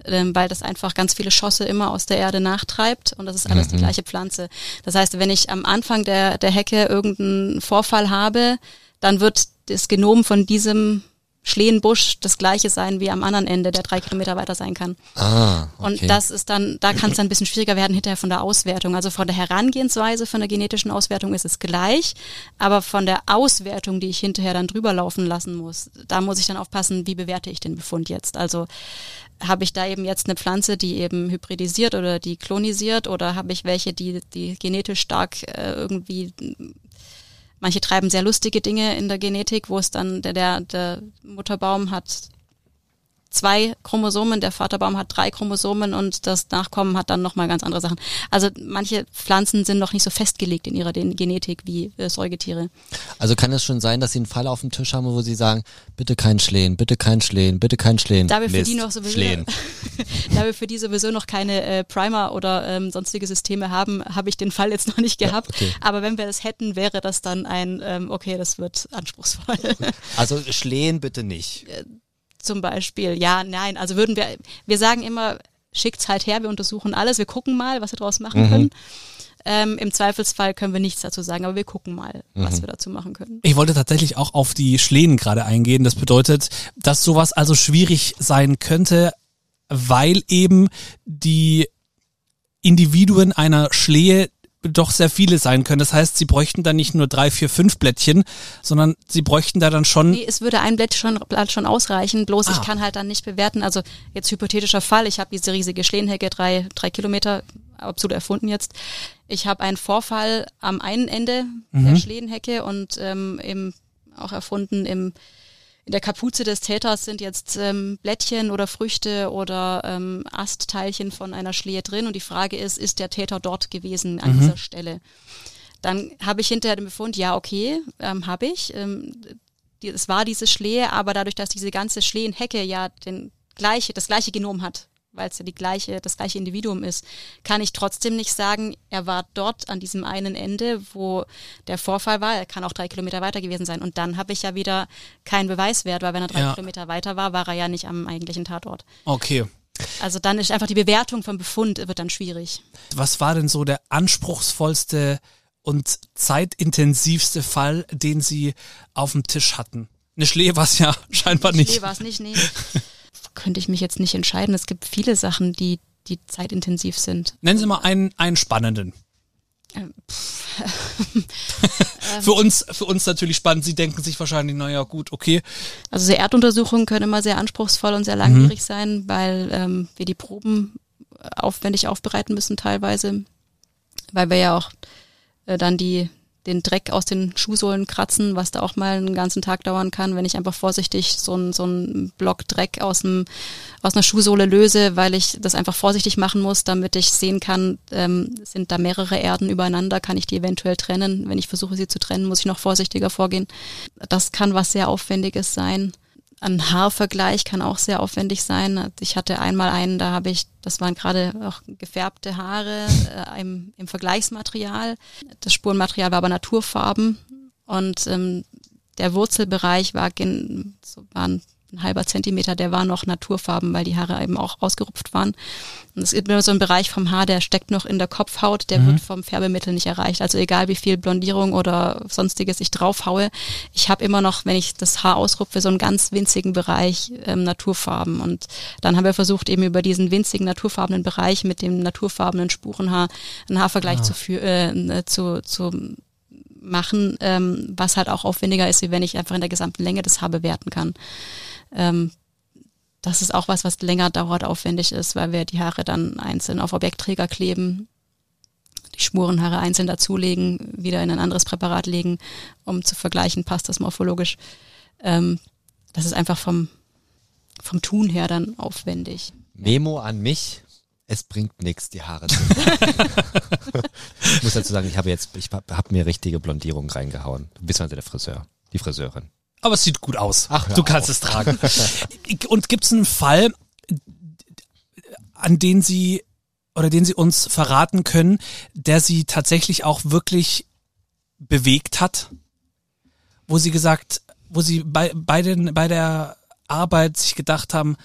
ähm, weil das einfach ganz viele Schosse immer aus der Erde nachtreibt und das ist alles die gleiche Pflanze. Das heißt, wenn ich am Anfang der, der Hecke irgendeinen Vorfall habe, dann wird das Genom von diesem Schlehenbusch das gleiche sein wie am anderen Ende, der drei Kilometer weiter sein kann. ah, okay. Und das ist dann, da kann es dann ein bisschen schwieriger werden hinterher von der Auswertung. Also von der Herangehensweise, von der genetischen Auswertung ist es gleich, aber von der Auswertung, die ich hinterher dann drüber laufen lassen muss, da muss ich dann aufpassen, wie bewerte ich den Befund jetzt. Also habe ich da eben jetzt eine Pflanze, die eben hybridisiert oder die klonisiert oder habe ich welche, die, die genetisch stark äh, irgendwie Manche treiben sehr lustige Dinge in der Genetik, wo es dann der, der, der Mutterbaum hat zwei Chromosomen, der Vaterbaum hat drei Chromosomen und das Nachkommen hat dann nochmal ganz andere Sachen. Also manche Pflanzen sind noch nicht so festgelegt in ihrer Genetik wie äh, Säugetiere. also kann es schon sein, dass Sie einen Fall auf dem Tisch haben, wo Sie sagen, bitte kein Schlehen, bitte kein Schlehen, bitte kein Schlehen. Da wir für die noch sowieso, da wir für die sowieso noch keine äh, Primer oder ähm, sonstige Systeme haben, habe ich den Fall jetzt noch nicht gehabt. okay. Aber wenn wir das hätten, wäre das dann ein, ähm, okay, das wird anspruchsvoll. Also Schlehen bitte nicht. Zum Beispiel. Ja, nein, also würden wir, wir sagen immer, schickt's halt her, wir untersuchen alles, wir gucken mal, was wir daraus machen können. Ähm, Im Zweifelsfall können wir nichts dazu sagen, aber wir gucken mal, was wir dazu machen können. Ich wollte tatsächlich auch auf die Schlehen gerade eingehen. Das bedeutet, dass sowas also schwierig sein könnte, weil eben die Individuen einer Schlehe doch sehr viele sein können. Das heißt, sie bräuchten dann nicht nur drei, vier, fünf Blättchen, sondern sie bräuchten da dann schon. Nee, es würde ein Blatt schon, schon ausreichen, bloß Ah. ich kann halt dann nicht bewerten, also jetzt hypothetischer Fall, ich habe diese riesige Schlehenhecke, drei, drei Kilometer, absolut erfunden jetzt. Ich habe einen Vorfall am einen Ende der Schlehenhecke und ähm, im, auch erfunden im in der Kapuze des Täters sind jetzt ähm, Blättchen oder Früchte oder ähm, Astteilchen von einer Schlehe drin und die Frage ist, ist der Täter dort gewesen an dieser Stelle? Dann habe ich hinterher den Befund, ja, okay, ähm, habe ich. Ähm, die, es war diese Schlehe, aber dadurch, dass diese ganze Schlehenhecke ja den gleiche, das gleiche Genom hat, weil es ja die gleiche, das gleiche Individuum ist, kann ich trotzdem nicht sagen, er war dort an diesem einen Ende, wo der Vorfall war. Er kann auch drei Kilometer weiter gewesen sein. Und dann habe ich ja wieder keinen Beweiswert, weil wenn er drei Ja. Kilometer weiter war, war er ja nicht am eigentlichen Tatort. Okay. Also dann ist einfach die Bewertung vom Befund wird dann schwierig. Was war denn so der anspruchsvollste und zeitintensivste Fall, den Sie auf dem Tisch hatten? Eine Schlehe war es ja scheinbar nicht. Nee, war es nicht, nee. Könnte ich mich jetzt nicht entscheiden. Es gibt viele Sachen, die, die zeitintensiv sind. Nennen Sie mal einen, einen spannenden. Ähm, für uns, für uns natürlich spannend. Sie denken sich wahrscheinlich, naja, gut, okay. Also so Erduntersuchungen können immer sehr anspruchsvoll und sehr langwierig sein, weil ähm, wir die Proben aufwendig aufbereiten müssen teilweise, weil wir ja auch äh, dann die den Dreck aus den Schuhsohlen kratzen, was da auch mal einen ganzen Tag dauern kann, wenn ich einfach vorsichtig so einen so einen Block Dreck aus dem aus einer Schuhsohle löse, weil ich das einfach vorsichtig machen muss, damit ich sehen kann, ähm, sind da mehrere Erden übereinander, kann ich die eventuell trennen. Wenn ich versuche, sie zu trennen, muss ich noch vorsichtiger vorgehen. Das kann was sehr Aufwendiges sein. Ein Haarvergleich kann auch sehr aufwendig sein. Ich hatte einmal einen, da habe ich, das waren gerade auch gefärbte Haare äh, im, im Vergleichsmaterial. Das Spurenmaterial war aber Naturfarben und ähm, der Wurzelbereich war, gen, so, war ein halber Zentimeter, der war noch Naturfarben, weil die Haare eben auch ausgerupft waren. Und es gibt immer so einen Bereich vom Haar, der steckt noch in der Kopfhaut, der mhm. wird vom Färbemittel nicht erreicht. Also egal wie viel Blondierung oder sonstiges ich draufhaue, ich habe immer noch, wenn ich das Haar ausrupfe, so einen ganz winzigen Bereich ähm, Naturfarben. Und dann haben wir versucht, eben über diesen winzigen naturfarbenen Bereich mit dem naturfarbenen Spurenhaar einen Haarvergleich ah. zu, äh, zu, zu machen, ähm, was halt auch aufwendiger ist, wie wenn ich einfach in der gesamten Länge das Haar bewerten kann. Ähm, das ist auch was, was länger dauert, aufwendig ist, weil wir die Haare dann einzeln auf Objektträger kleben, die Spurenhaare einzeln dazulegen, wieder in ein anderes Präparat legen, um zu vergleichen, passt das morphologisch. Ähm, das ist einfach vom, vom Tun her dann aufwendig. Memo an mich. Es bringt nichts, die Haare zu Ich muss dazu sagen, ich habe jetzt, ich habe mir richtige Blondierung reingehauen. Du bist also der Friseur, die Friseurin. Aber es sieht gut aus. Ach, du kannst auf. es tragen. Und gibt es einen Fall, an den Sie oder den Sie uns verraten können, der Sie tatsächlich auch wirklich bewegt hat? Wo Sie gesagt, wo Sie bei, bei, den, bei der Arbeit sich gedacht haben,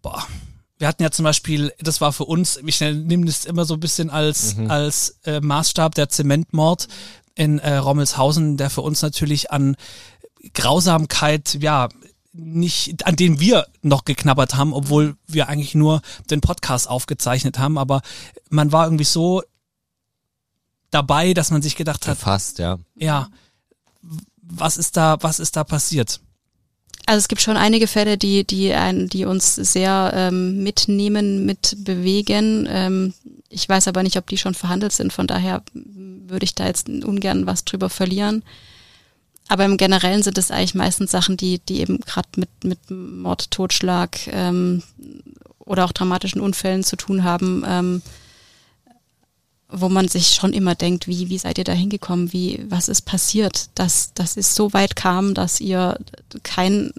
boah, wir hatten ja zum Beispiel, das war für uns, ich nehme das immer so ein bisschen als, mhm. als äh, Maßstab, der Zementmord in äh, Rommelshausen, der für uns natürlich an Grausamkeit, ja, nicht, an den wir noch geknabbert haben, obwohl wir eigentlich nur den Podcast aufgezeichnet haben, aber man war irgendwie so dabei, dass man sich gedacht hat. Fast, ja. Ja. Was ist da, was ist da passiert? Also es gibt schon einige Fälle, die, die, ein, die uns sehr ähm, mitnehmen, mitbewegen. Ähm, ich weiß aber nicht, ob die schon verhandelt sind. Von daher würde ich da jetzt ungern was drüber verlieren. Aber im Generellen sind es eigentlich meistens Sachen, die, die eben gerade mit, mit Mord, Totschlag ähm, oder auch dramatischen Unfällen zu tun haben. Ähm, wo man sich schon immer denkt, wie, wie seid ihr da hingekommen, wie, was ist passiert, dass, dass es so weit kam, dass ihr keinen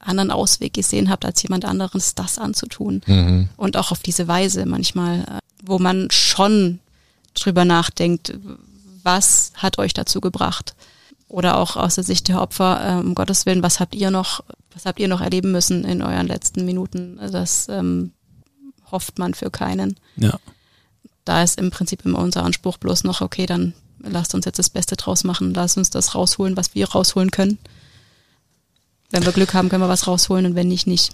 anderen Ausweg gesehen habt, als jemand anderes das anzutun. Mhm. Und auch auf diese Weise manchmal, äh, wo man schon drüber nachdenkt, was hat euch dazu gebracht? Oder auch aus der Sicht der Opfer, äh, um Gottes Willen, was habt ihr noch, was habt ihr noch erleben müssen in euren letzten Minuten? Das ähm, hofft man für keinen. Ja da ist im Prinzip immer unser Anspruch bloß noch, okay, dann lasst uns jetzt das Beste draus machen, lasst uns das rausholen, was wir rausholen können. Wenn wir Glück haben, können wir was rausholen und wenn nicht, nicht.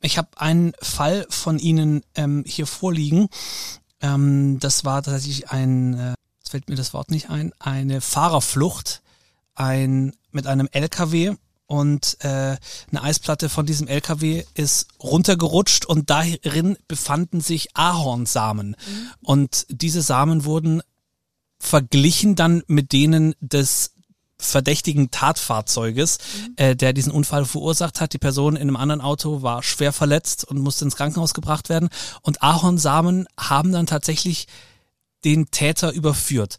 Ich habe einen Fall von Ihnen ähm, hier vorliegen. Ähm, das war tatsächlich ein, äh, jetzt fällt mir das Wort nicht ein, eine Fahrerflucht ein, mit einem LKW und äh, eine Eisplatte von diesem LKW ist runtergerutscht und darin befanden sich Ahornsamen. Mhm. Und diese Samen wurden verglichen dann mit denen des verdächtigen Tatfahrzeuges, mhm. äh, der diesen Unfall verursacht hat. Die Person in einem anderen Auto war schwer verletzt und musste ins Krankenhaus gebracht werden. Und Ahornsamen haben dann tatsächlich den Täter überführt.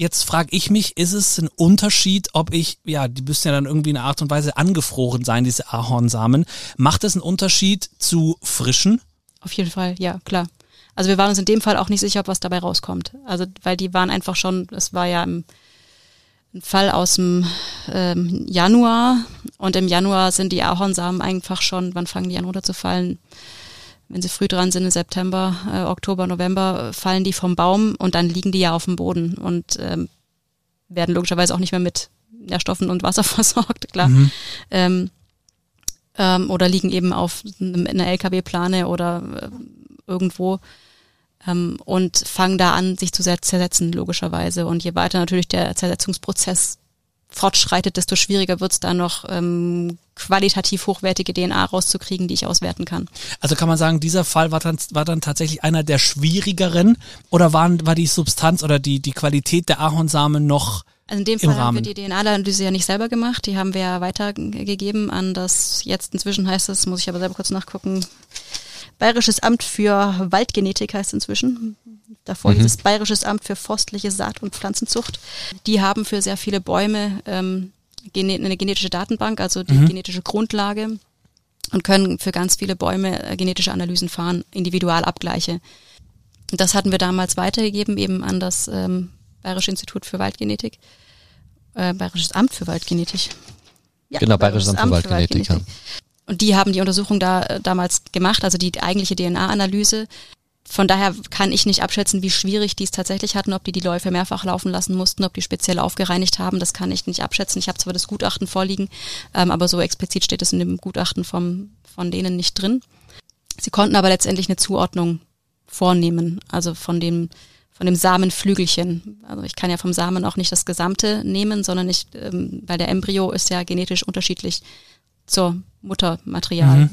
Jetzt frage ich mich, ist es ein Unterschied, ob ich, ja, die müssen ja dann irgendwie in einer Art und Weise angefroren sein, diese Ahornsamen. Macht es einen Unterschied zu frischen? Auf jeden Fall, ja, klar. Also wir waren uns in dem Fall auch nicht sicher, ob was dabei rauskommt. Also weil die waren einfach schon, es war ja im, ein Fall aus dem ähm, Januar und im Januar sind die Ahornsamen einfach schon, wann fangen die an runterzufallen? Wenn sie früh dran sind im September, äh, Oktober, November, fallen die vom Baum und dann liegen die ja auf dem Boden und ähm, werden logischerweise auch nicht mehr mit Nährstoffen und Wasser versorgt, klar. Mhm. Ähm, ähm, oder liegen eben auf einer LKW-Plane oder äh, irgendwo ähm, und fangen da an, sich zu zersetzen, logischerweise. Und je weiter natürlich der Zersetzungsprozess fortschreitet, desto schwieriger wird es da noch ähm, qualitativ hochwertige DNA rauszukriegen, die ich auswerten kann. Also kann man sagen, dieser Fall war dann, war dann tatsächlich einer der schwierigeren oder waren, war die Substanz oder die, die Qualität der Ahornsamen noch also in dem Fall haben wir die DNA-Analyse ja nicht selber gemacht, die haben wir ja weitergegeben an das, jetzt inzwischen heißt es, muss ich aber selber kurz nachgucken, Bayerisches Amt für Waldgenetik heißt inzwischen. Davor mhm. hieß Bayerisches Amt für forstliche Saat- und Pflanzenzucht. Die haben für sehr viele Bäume ähm, eine genetische Datenbank, also die mhm. genetische Grundlage und können für ganz viele Bäume äh, genetische Analysen fahren, Individualabgleiche. Das hatten wir damals weitergegeben eben an das ähm, Bayerische Institut für Waldgenetik, äh, Bayerisches Amt für Waldgenetik. Ja, genau, Bayerisches Bayerisches Amt für Waldgenetik. Waldgenetik. Und die haben die Untersuchung da äh, damals gemacht, also die eigentliche DNA-Analyse. Von daher kann ich nicht abschätzen, wie schwierig die es tatsächlich hatten, ob die die Läufe mehrfach laufen lassen mussten, ob die speziell aufgereinigt haben. Das kann ich nicht abschätzen. Ich habe zwar das Gutachten vorliegen, ähm, aber so explizit steht es in dem Gutachten vom, von denen nicht drin. Sie konnten aber letztendlich eine Zuordnung vornehmen, also von dem von dem Samenflügelchen. Also ich kann ja vom Samen auch nicht das Gesamte nehmen, sondern ich, ähm, weil der Embryo ist ja genetisch unterschiedlich zur Muttermaterial. Mhm.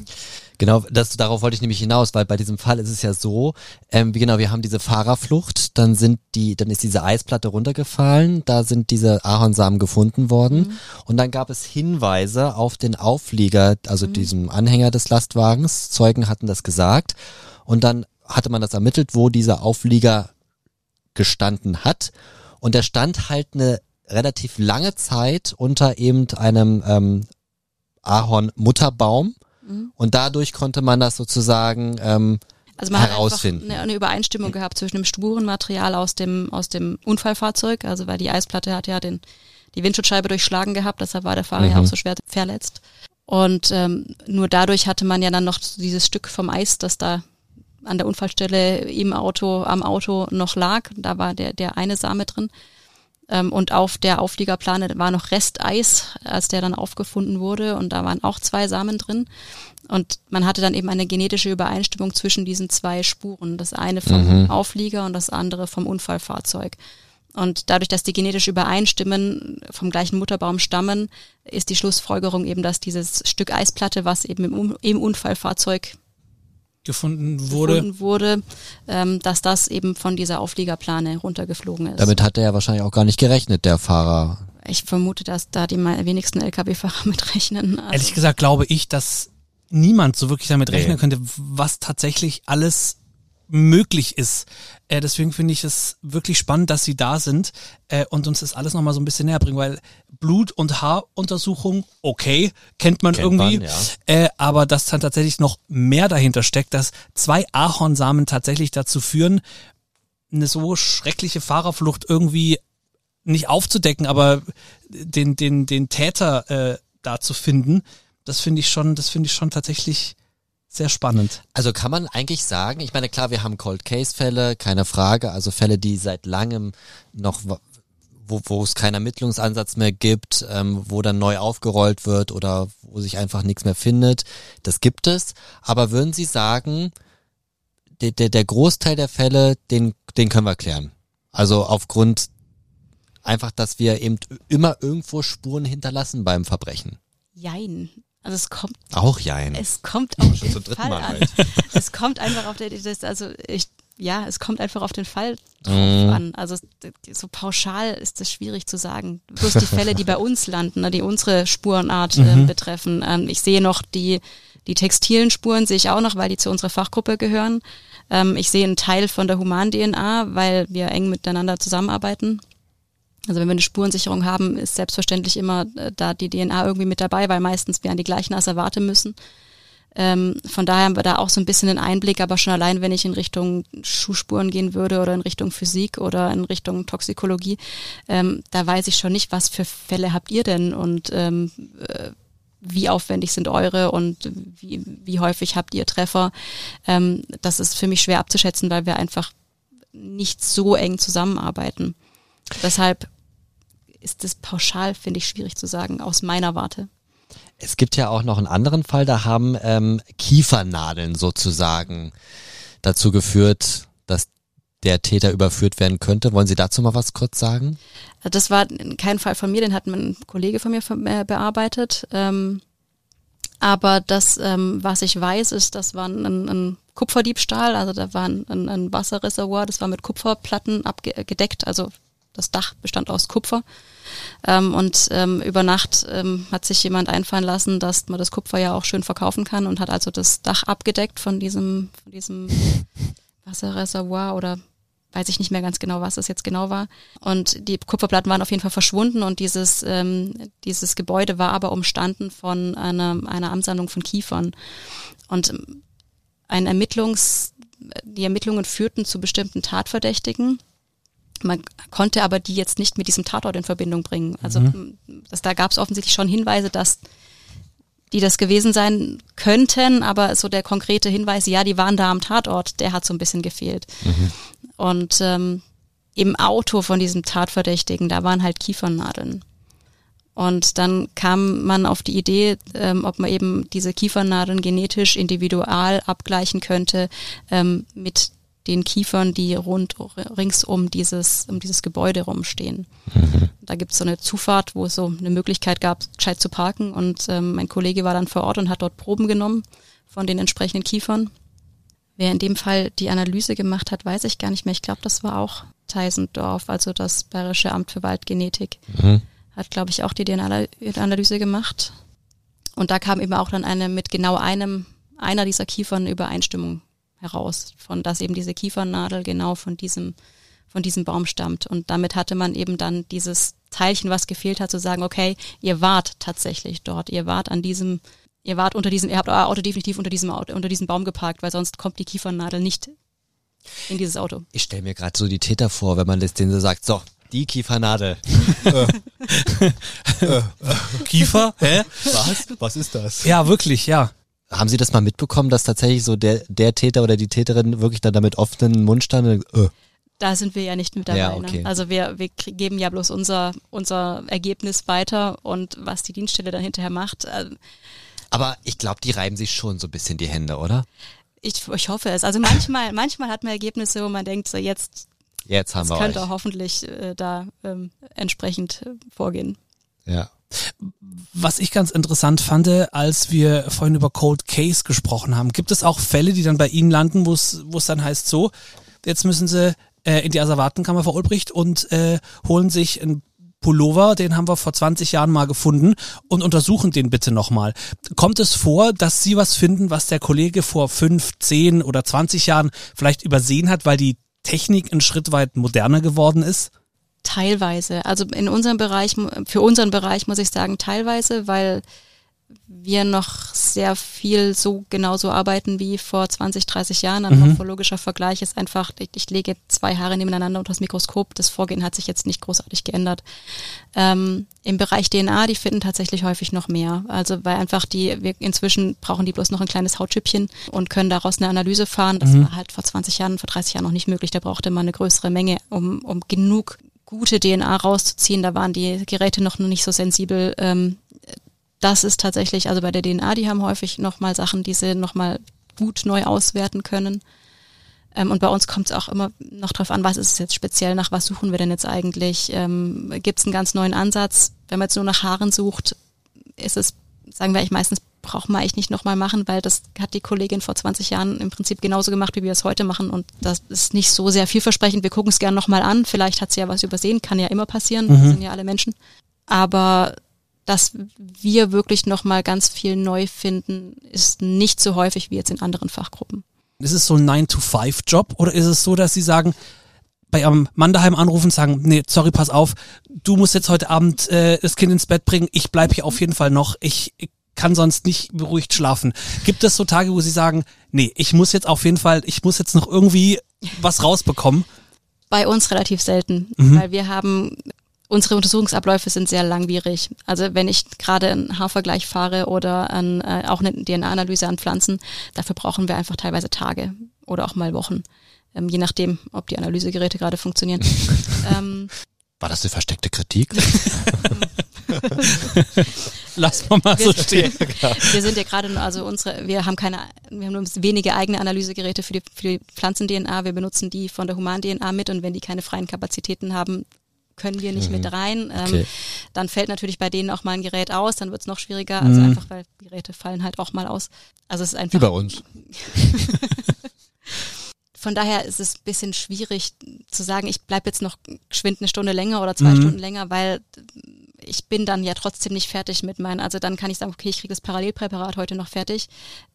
Genau, das, darauf wollte ich nämlich hinaus, weil bei diesem Fall ist es ja so, ähm, wie genau, wir haben diese Fahrerflucht, dann sind die, dann ist diese Eisplatte runtergefallen, da sind diese Ahornsamen gefunden worden mhm. und dann gab es Hinweise auf den Auflieger, also mhm. diesem Anhänger des Lastwagens, Zeugen hatten das gesagt und dann hatte man das ermittelt, wo dieser Auflieger gestanden hat. Und der stand halt eine relativ lange Zeit unter eben einem ähm, Ahorn-Mutterbaum. Mhm. Und dadurch konnte man das sozusagen ähm, also man herausfinden. hat eine, eine Übereinstimmung gehabt zwischen dem Spurenmaterial aus dem aus dem Unfallfahrzeug, also weil die Eisplatte hat ja den die Windschutzscheibe durchschlagen gehabt, deshalb war der Fahrer mhm. ja auch so schwer verletzt. Und ähm, nur dadurch hatte man ja dann noch dieses Stück vom Eis, das da an der Unfallstelle im Auto, am Auto noch lag. Da war der, der eine Same drin. Ähm, und auf der Aufliegerplane war noch Resteis, als der dann aufgefunden wurde. Und da waren auch zwei Samen drin. Und man hatte dann eben eine genetische Übereinstimmung zwischen diesen zwei Spuren. Das eine vom mhm. Auflieger und das andere vom Unfallfahrzeug. Und dadurch, dass die genetisch übereinstimmen, vom gleichen Mutterbaum stammen, ist die Schlussfolgerung eben, dass dieses Stück Eisplatte, was eben im, im Unfallfahrzeug gefunden wurde, gefunden wurde ähm, dass das eben von dieser Aufliegerplane runtergeflogen ist. Damit hat er ja wahrscheinlich auch gar nicht gerechnet, der Fahrer. Ich vermute, dass da die wenigsten Lkw-Fahrer mitrechnen. Also Ehrlich gesagt glaube ich, dass niemand so wirklich damit rechnen nee. könnte, was tatsächlich alles möglich ist. Äh, deswegen finde ich es wirklich spannend, dass sie da sind äh, und uns das alles nochmal so ein bisschen näher bringen, weil Blut- und Haaruntersuchung, okay, kennt man kennt irgendwie, man, ja. äh, aber dass dann tatsächlich noch mehr dahinter steckt, dass zwei Ahornsamen tatsächlich dazu führen, eine so schreckliche Fahrerflucht irgendwie nicht aufzudecken, aber den, den, den Täter äh, da zu finden, das finde ich schon, das finde ich schon tatsächlich sehr spannend. Also kann man eigentlich sagen, ich meine, klar, wir haben Cold Case Fälle, keine Frage, also Fälle, die seit langem noch wo, wo es keinen Ermittlungsansatz mehr gibt, ähm, wo dann neu aufgerollt wird oder wo sich einfach nichts mehr findet. Das gibt es. Aber würden Sie sagen, der, der, der Großteil der Fälle, den, den können wir klären. Also aufgrund einfach, dass wir eben immer irgendwo Spuren hinterlassen beim Verbrechen. Jein. Also es kommt auch jein. Es kommt auf den Fall Mal an. Es kommt einfach auf der, das, also ich, ja, es kommt einfach auf den Fall drauf mm. an. Also so pauschal ist es schwierig zu sagen. Bloß die Fälle, die bei uns landen, ne, die unsere Spurenart äh, mhm. betreffen. Ähm, ich sehe noch die die textilen Spuren sehe ich auch noch, weil die zu unserer Fachgruppe gehören. Ähm, ich sehe einen Teil von der Human-DNA, weil wir eng miteinander zusammenarbeiten. Also wenn wir eine Spurensicherung haben, ist selbstverständlich immer äh, da die DNA irgendwie mit dabei, weil meistens wir an die gleichen Asservate müssen. Ähm, von daher haben wir da auch so ein bisschen einen Einblick, aber schon allein, wenn ich in Richtung Schuhspuren gehen würde oder in Richtung Physik oder in Richtung Toxikologie, ähm, da weiß ich schon nicht, was für Fälle habt ihr denn und ähm, äh, wie aufwendig sind eure und wie, wie häufig habt ihr Treffer. Ähm, das ist für mich schwer abzuschätzen, weil wir einfach nicht so eng zusammenarbeiten. Deshalb ist das pauschal, finde ich, schwierig zu sagen, aus meiner Warte. Es gibt ja auch noch einen anderen Fall, da haben ähm, Kiefernadeln sozusagen dazu geführt, dass der Täter überführt werden könnte. Wollen Sie dazu mal was kurz sagen? Das war kein Fall von mir, den hat ein Kollege von mir äh, bearbeitet. Ähm, aber das, ähm, was ich weiß, ist, das war ein, ein Kupferdiebstahl, also da war ein, ein Wasserreservoir, das war mit Kupferplatten abgedeckt, also das Dach bestand aus Kupfer. Ähm, und ähm, über Nacht ähm, hat sich jemand einfallen lassen, dass man das Kupfer ja auch schön verkaufen kann und hat also das Dach abgedeckt von diesem, von diesem Wasserreservoir oder weiß ich nicht mehr ganz genau, was das jetzt genau war. Und die Kupferplatten waren auf jeden Fall verschwunden und dieses, ähm, dieses Gebäude war aber umstanden von einer, einer Ansammlung von Kiefern. Und ein Ermittlungs, die Ermittlungen führten zu bestimmten Tatverdächtigen Man konnte aber die jetzt nicht mit diesem Tatort in Verbindung bringen. Also mhm. das, da gab es offensichtlich schon Hinweise, dass die das gewesen sein könnten, aber so der konkrete Hinweis, ja, die waren da am Tatort, der hat so ein bisschen gefehlt. Mhm. Und ähm, im Auto von diesem Tatverdächtigen, da waren halt Kiefernadeln. Und dann kam man auf die Idee, ähm, ob man eben diese Kiefernadeln genetisch individual abgleichen könnte ähm, mit den Kiefern, die rund rings um dieses, um dieses Gebäude rumstehen. Mhm. Da gibt es so eine Zufahrt, wo es so eine Möglichkeit gab, gescheit zu parken. Und ähm, mein Kollege war dann vor Ort und hat dort Proben genommen von den entsprechenden Kiefern. Wer in dem Fall die Analyse gemacht hat, weiß ich gar nicht mehr. Ich glaube, das war auch Teisendorf, also das Bayerische Amt für Waldgenetik. Mhm. Hat, glaube ich, auch die DNA-Analyse gemacht. Und da kam eben auch dann eine mit genau einem, einer dieser Kiefern Übereinstimmung heraus, von dass eben diese Kiefernadel genau von diesem, von diesem Baum stammt. Und damit hatte man eben dann dieses Teilchen, was gefehlt hat, zu sagen, okay, ihr wart tatsächlich dort, ihr wart an diesem, ihr wart unter diesem, ihr habt euer Auto definitiv unter diesem Auto, unter diesem Baum geparkt, weil sonst kommt die Kiefernadel nicht in dieses Auto. Ich stelle mir gerade so die Täter vor, wenn man das denen so sagt, so, die Kiefernadel. Kiefer? Hä? Was? Was ist das? Ja, wirklich, ja. Haben Sie das mal mitbekommen, dass tatsächlich so der, der Täter oder die Täterin wirklich dann damit offenen Mund stand? Äh. Da sind wir ja nicht mit dabei. Ja, ne? okay. ne? Also wir, wir geben ja bloß unser, unser Ergebnis weiter und was die Dienststelle dann hinterher macht. Äh, Aber ich glaube, die reiben sich schon so ein bisschen die Hände, oder? Ich, ich hoffe es. Also manchmal, manchmal hat man Ergebnisse, wo man denkt, so jetzt, jetzt haben wir könnte euch. hoffentlich äh, da ähm, entsprechend äh, vorgehen. Ja. Was ich ganz interessant fand, als wir vorhin über Cold Case gesprochen haben, gibt es auch Fälle, die dann bei Ihnen landen, wo es dann heißt so, jetzt müssen Sie äh, in die Asservatenkammer vor Ulbricht und äh, holen sich ein Pullover, den haben wir vor 20 Jahren mal gefunden und untersuchen den bitte nochmal. Kommt es vor, dass Sie was finden, was der Kollege vor 5, 10 oder 20 Jahren vielleicht übersehen hat, weil die Technik einen Schritt weit moderner geworden ist? Teilweise. Also in unserem Bereich, für unseren Bereich muss ich sagen, teilweise, weil wir noch sehr viel so genauso arbeiten wie vor 20, 30 Jahren. Ein mhm. morphologischer Vergleich ist einfach, ich, ich, lege zwei Haare nebeneinander unter das Mikroskop. Das Vorgehen hat sich jetzt nicht großartig geändert. Ähm, Im Bereich DNA, die finden tatsächlich häufig noch mehr. Also weil einfach die, wir inzwischen brauchen die bloß noch ein kleines Hautschüppchen und können daraus eine Analyse fahren. Das mhm. war halt vor 20 Jahren, vor 30 Jahren noch nicht möglich. Da brauchte man eine größere Menge, um, um genug gute DNA rauszuziehen. Da waren die Geräte noch nicht so sensibel. Ähm, das ist tatsächlich, also bei der DNA, die haben häufig nochmal Sachen, die sie nochmal gut neu auswerten können. Ähm, und bei uns kommt es auch immer noch drauf an, was ist es jetzt speziell, nach was suchen wir denn jetzt eigentlich? Ähm, Gibt es einen ganz neuen Ansatz? Wenn man jetzt nur nach Haaren sucht, ist es, sagen wir eigentlich meistens braucht man eigentlich nicht nochmal machen, weil das hat die Kollegin vor 20 Jahren im Prinzip genauso gemacht, wie wir es heute machen. Und das ist nicht so sehr vielversprechend. Wir gucken es gerne nochmal an. Vielleicht hat sie ja was übersehen, kann ja immer passieren. Mhm. Wir sind ja alle Menschen. Aber dass wir wirklich nochmal ganz viel neu finden, ist nicht so häufig wie jetzt in anderen Fachgruppen. Ist es so ein 9-to-5-Job oder ist es so, dass Sie sagen, bei Ihrem Mann daheim anrufen und sagen, nee, sorry, pass auf, du musst jetzt heute Abend äh, das Kind ins Bett bringen, ich bleib hier auf jeden Fall noch, ich, ich kann sonst nicht beruhigt schlafen. Gibt es so Tage, wo Sie sagen, nee, ich muss jetzt auf jeden Fall, ich muss jetzt noch irgendwie was rausbekommen? Bei uns relativ selten, mhm. weil wir haben unsere Untersuchungsabläufe sind sehr langwierig. Also wenn ich gerade einen Haarvergleich fahre oder an, äh, auch eine DNA-Analyse an Pflanzen, dafür brauchen wir einfach teilweise Tage oder auch mal Wochen, ähm, je nachdem, ob die Analysegeräte gerade funktionieren. ähm, War das eine versteckte Kritik? Lass mal mal wir, so stehen. Wir sind ja gerade, also unsere, wir haben keine, wir haben nur wenige eigene Analysegeräte für die, für die Pflanzen-DNA. Wir benutzen die von der Human-DNA mit und wenn die keine freien Kapazitäten haben, können wir nicht mhm. mit rein. Ähm, okay. Dann fällt natürlich bei denen auch mal ein Gerät aus, dann wird es noch schwieriger. Also mhm. einfach, weil Geräte fallen halt auch mal aus. Also es ist einfach. Wie bei uns. Von daher ist es ein bisschen schwierig zu sagen, ich bleibe jetzt noch geschwind eine Stunde länger oder zwei mhm. Stunden länger, weil ich bin dann ja trotzdem nicht fertig mit meinen, also dann kann ich sagen, okay, ich kriege das Parallelpräparat heute noch fertig,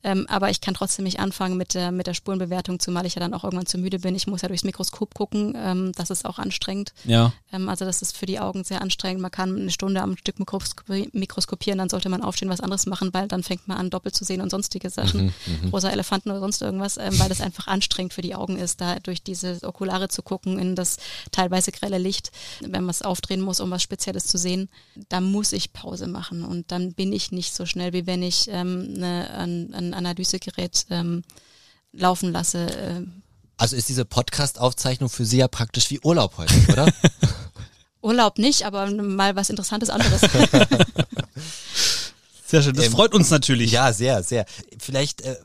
ähm, aber ich kann trotzdem nicht anfangen mit der, mit der Spurenbewertung, zumal ich ja dann auch irgendwann zu müde bin. Ich muss ja durchs Mikroskop gucken, ähm, das ist auch anstrengend. Ja. Ähm, also das ist für die Augen sehr anstrengend. Man kann eine Stunde am Stück mikroskopi mikroskopieren, dann sollte man aufstehen, was anderes machen, weil dann fängt man an, doppelt zu sehen und sonstige Sachen, Mhm, rosa Elefanten oder sonst irgendwas, ähm, weil das einfach anstrengend für die Augen ist, da durch diese Okulare zu gucken in das teilweise grelle Licht, wenn man es aufdrehen muss, um was Spezielles zu sehen. Da muss ich Pause machen und dann bin ich nicht so schnell, wie wenn ich ähm, ne, ein, ein Analysegerät ähm, laufen lasse. Äh, Also ist diese Podcast-Aufzeichnung für Sie ja praktisch wie Urlaub heute, oder? Urlaub nicht, aber mal was Interessantes anderes. Sehr schön. Das Ähm, freut uns natürlich. ja, sehr, sehr. Vielleicht, äh,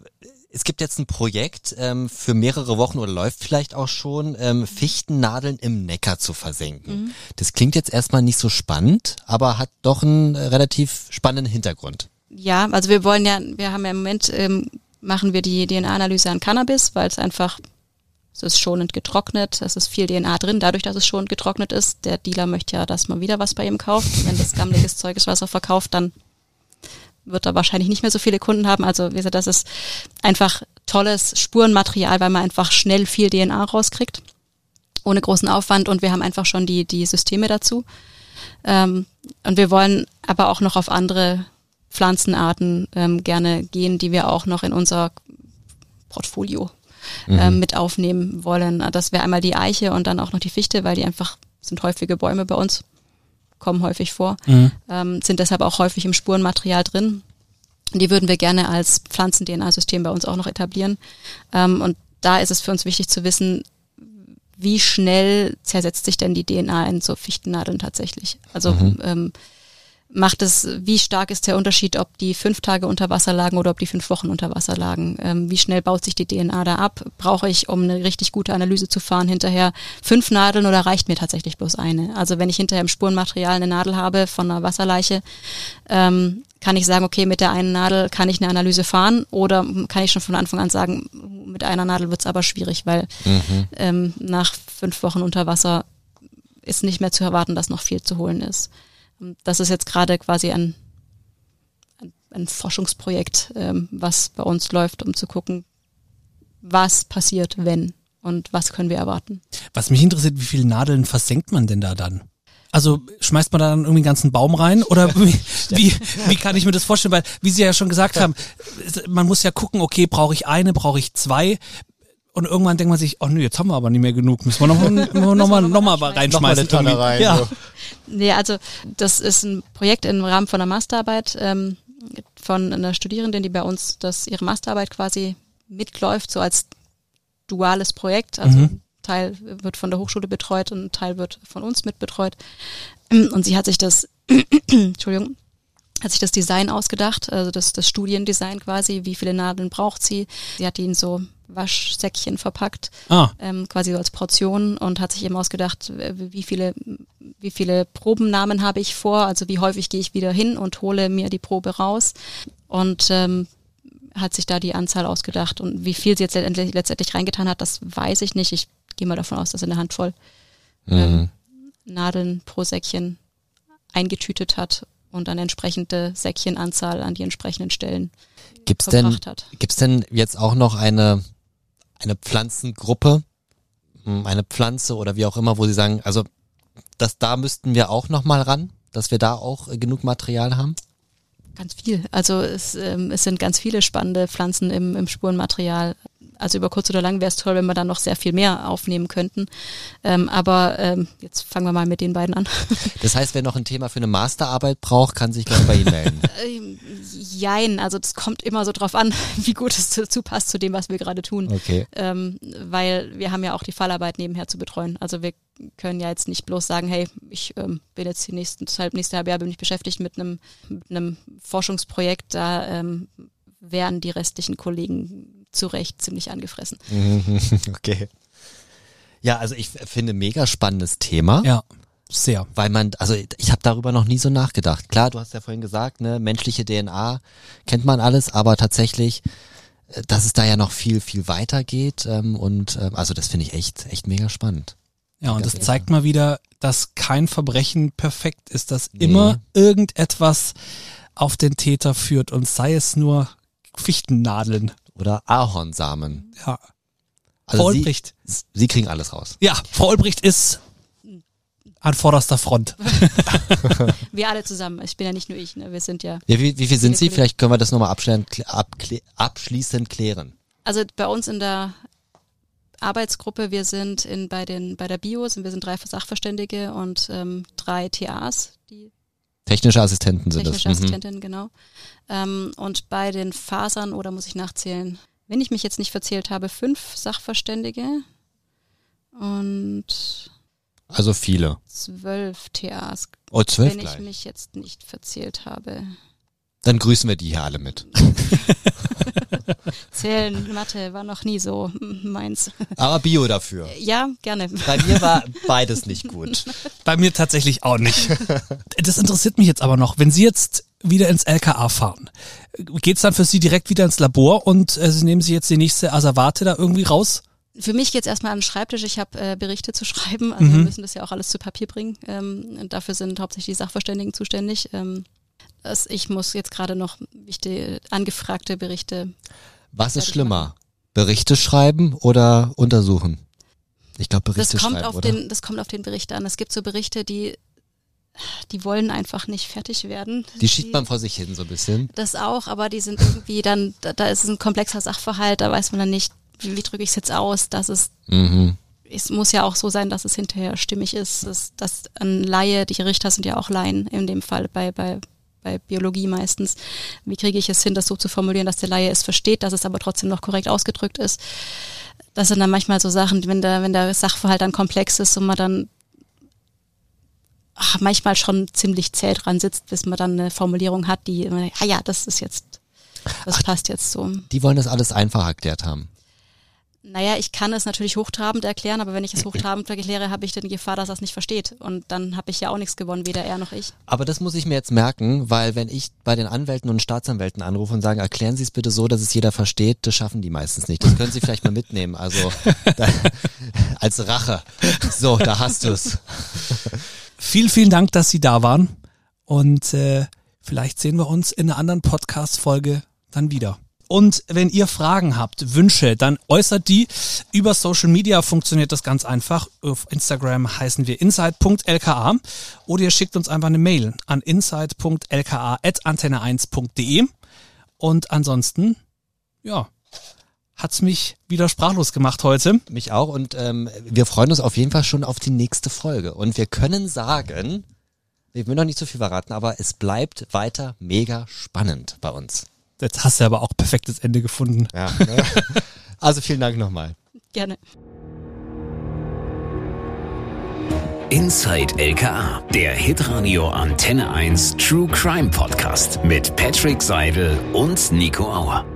es gibt jetzt ein Projekt ähm, für mehrere Wochen oder läuft vielleicht auch schon, ähm, Fichtennadeln im Neckar zu versenken. Das klingt jetzt erstmal nicht so spannend, aber hat doch einen äh, relativ spannenden Hintergrund. Ja, also wir wollen ja, wir haben ja im Moment, ähm, machen wir die DNA-Analyse an Cannabis, weil es einfach, es ist schonend getrocknet, es ist viel DNA drin, dadurch, dass es schonend getrocknet ist. Der Dealer möchte ja, dass man wieder was bei ihm kauft. Wenn das gammeliges Zeug ist, was er verkauft, dann wird er wahrscheinlich nicht mehr so viele Kunden haben. Also wie gesagt, das ist einfach tolles Spurenmaterial, weil man einfach schnell viel DNA rauskriegt, ohne großen Aufwand und wir haben einfach schon die, die Systeme dazu. Ähm, und wir wollen aber auch noch auf andere Pflanzenarten ähm, gerne gehen, die wir auch noch in unser Portfolio ähm, mit aufnehmen wollen. Das wäre einmal die Eiche und dann auch noch die Fichte, weil die einfach sind häufige Bäume bei uns, kommen häufig vor, ähm, sind deshalb auch häufig im Spurenmaterial drin. Die würden wir gerne als Pflanzen-DNA-System bei uns auch noch etablieren. Ähm, und da ist es für uns wichtig zu wissen, wie schnell zersetzt sich denn die DNA in so Fichtennadeln tatsächlich? Also ähm, macht es, wie stark ist der Unterschied, ob die fünf Tage unter Wasser lagen oder ob die fünf Wochen unter Wasser lagen? Ähm, wie schnell baut sich die DNA da ab? Brauche ich, um eine richtig gute Analyse zu fahren, hinterher fünf Nadeln oder reicht mir tatsächlich bloß eine? Also wenn ich hinterher im Spurenmaterial eine Nadel habe von einer Wasserleiche, ähm, kann ich sagen, okay, mit der einen Nadel kann ich eine Analyse fahren oder kann ich schon von Anfang an sagen, mit einer Nadel wird's aber schwierig, weil ähm, nach fünf Wochen unter Wasser ist nicht mehr zu erwarten, dass noch viel zu holen ist. Und Das ist jetzt gerade quasi ein, ein, ein Forschungsprojekt, ähm, was bei uns läuft, um zu gucken, was passiert, wenn und was können wir erwarten. Was mich interessiert, wie viele Nadeln versenkt man denn da dann? Also schmeißt man da dann irgendwie einen ganzen Baum rein oder wie, wie, wie kann ich mir das vorstellen? Weil, wie Sie ja schon gesagt haben, man muss ja gucken, okay, brauche ich eine, brauche ich zwei? Und irgendwann denkt man sich, oh nö, jetzt haben wir aber nicht mehr genug, müssen wir noch, noch, noch mal, noch mal reinschmeißen. Noch mal rein, Ja. so. Nee, also das ist ein Projekt im Rahmen von einer Masterarbeit ähm, von einer Studierenden, die bei uns das ihre Masterarbeit quasi mitläuft, so als duales Projekt. Also ein Teil wird von der Hochschule betreut und ein Teil wird von uns mitbetreut. Und sie hat sich das, Entschuldigung, hat sich das Design ausgedacht, also das, das Studiendesign quasi, wie viele Nadeln braucht sie. Sie hat die in so Waschsäckchen verpackt Ah, ähm, quasi so als Portion und hat sich eben ausgedacht, wie viele, wie viele Probennamen habe ich vor, also wie häufig gehe ich wieder hin und hole mir die Probe raus. Und ähm, hat sich da die Anzahl ausgedacht. Und wie viel sie jetzt letztendlich, letztendlich reingetan hat, das weiß ich nicht. Ich gehe mal davon aus, dass sie eine Handvoll ähm, Nadeln pro Säckchen eingetütet hat und eine entsprechende Säckchenanzahl an die entsprechenden Stellen Gibt's denn, gibt's denn jetzt auch noch eine, eine Pflanzengruppe, hm, eine Pflanze oder wie auch immer, wo Sie sagen, also das, da müssten wir auch noch mal ran, dass wir da auch äh, genug Material haben? Ganz viel. Also es, ähm, es sind ganz viele spannende Pflanzen im, im Spurenmaterial. Also über kurz oder lang wäre es toll, wenn wir dann noch sehr viel mehr aufnehmen könnten. Ähm, aber ähm, jetzt fangen wir mal mit den beiden an. Das heißt, wer noch ein Thema für eine Masterarbeit braucht, kann sich gleich bei Ihnen melden. Ähm, Jein, also das kommt immer so drauf an, wie gut es dazu passt zu dem, was wir gerade tun. Okay. Ähm, weil wir haben ja auch die Fallarbeit nebenher zu betreuen. Also wir können ja jetzt nicht bloß sagen, hey, ich ähm, bin jetzt die nächsten, das halb, nächste halbe Jahr bin ich beschäftigt mit einem, mit einem Forschungsprojekt, da ähm, wären die restlichen Kollegen zu Recht ziemlich angefressen. okay. Ja, also ich finde mega spannendes Thema. ja, sehr. Weil man, also ich habe darüber noch nie so nachgedacht. Klar, du hast ja vorhin gesagt, ne, menschliche DNA kennt man alles, aber tatsächlich, äh, dass es da ja noch viel, viel weiter geht ähm, und ähm, also das finde ich echt, echt mega spannend. Ja, und das zeigt mal wieder, dass kein Verbrechen perfekt ist, dass Nee. immer irgendetwas auf den Täter führt und sei es nur Fichtennadeln. Oder Ahornsamen. Ja. Also Frau sie, Olbricht. sie kriegen alles raus. Ja, Frau Olbricht ist an vorderster Front. Wir alle zusammen. Ich bin ja nicht nur ich, ne? wir sind ja. Ja, wie, wie viel sind Sie? Kollegen. Vielleicht können wir das nochmal abschließend, klä- abklä- abschließend klären. Also bei uns in der Arbeitsgruppe, wir sind in, bei, den, bei der Bio, sind wir sind drei Sachverständige und ähm, drei TAs, die Technische Assistenten sind technische das. Mhm. Assistentinnen, genau. Ähm, und bei den Fasern, oder muss ich nachzählen, wenn ich mich jetzt nicht verzählt habe, fünf Sachverständige und Also viele. zwölf TAs, Oh, zwölf wenn ich gleich. mich jetzt nicht verzählt habe. Dann grüßen wir die hier alle mit. Zählen, Mathe war noch nie so meins. Aber Bio dafür. Ja, gerne. Bei mir war beides nicht gut. Bei mir tatsächlich auch nicht. Das interessiert mich jetzt aber noch. Wenn Sie jetzt wieder ins LKA fahren, geht's dann für Sie direkt wieder ins Labor und äh, Sie nehmen Sie jetzt die nächste Asservate da irgendwie raus? Für mich geht's erstmal an den Schreibtisch. Ich habe äh, Berichte zu schreiben. Also wir müssen das ja auch alles zu Papier bringen. Ähm, und dafür sind hauptsächlich die Sachverständigen zuständig. Ähm, das, ich muss jetzt gerade noch wichtige, angefragte Berichte. Was ist schlimmer? Berichte schreiben oder untersuchen? Ich glaube Das Berichte kommt, schreiben, auf oder? den, das kommt auf den Bericht an. Es gibt so Berichte, die, die wollen einfach nicht fertig werden. die schiebt man vor sich hin so ein bisschen. Das auch, aber die sind irgendwie dann, da, da ist es ein komplexer Sachverhalt, da weiß man dann nicht, wie, wie drücke ich es jetzt aus, dass es Mhm. es muss ja auch so sein, dass es hinterher stimmig ist, dass, dass ein Laie, die Richter sind ja auch Laien in dem Fall bei, bei, bei Biologie meistens. Wie kriege ich es hin, das so zu formulieren, dass der Laie es versteht, dass es aber trotzdem noch korrekt ausgedrückt ist? Das sind dann manchmal so Sachen, wenn der, wenn der Sachverhalt dann komplex ist und man dann ach, manchmal schon ziemlich zäh dran sitzt, bis man dann eine Formulierung hat, die, ah ja, das ist jetzt, das passt jetzt so. Die wollen das alles einfach erklärt haben. Naja, ich kann es natürlich hochtrabend erklären, aber wenn ich es hochtrabend erkläre, habe ich dann die Gefahr, dass er es nicht versteht. Und dann habe ich ja auch nichts gewonnen, weder er noch ich. Aber das muss ich mir jetzt merken, weil wenn ich bei den Anwälten und Staatsanwälten anrufe und sage, erklären Sie es bitte so, dass es jeder versteht, das schaffen die meistens nicht. Das können Sie vielleicht mal mitnehmen. Also da, als Rache. So, da hast du es. Vielen, vielen Dank, dass Sie da waren. Und äh, vielleicht sehen wir uns in einer anderen Podcast-Folge dann wieder. Und wenn ihr Fragen habt, Wünsche, dann äußert die. Über Social Media funktioniert das ganz einfach. Auf Instagram heißen wir inside.lka oder ihr schickt uns einfach eine Mail an inside.lka.antenne1.de. Und ansonsten, ja, hat's mich wieder sprachlos gemacht heute. Mich auch. Und ähm, wir freuen uns auf jeden Fall schon auf die nächste Folge. Und wir können sagen, ich will noch nicht so viel verraten, aber es bleibt weiter mega spannend bei uns. Jetzt hast du aber auch perfektes Ende gefunden. Ja. Also vielen Dank nochmal. Gerne. Inside LKA, der Hitradio Antenne 1 True Crime Podcast mit Patrick Seidel und Nico Auer.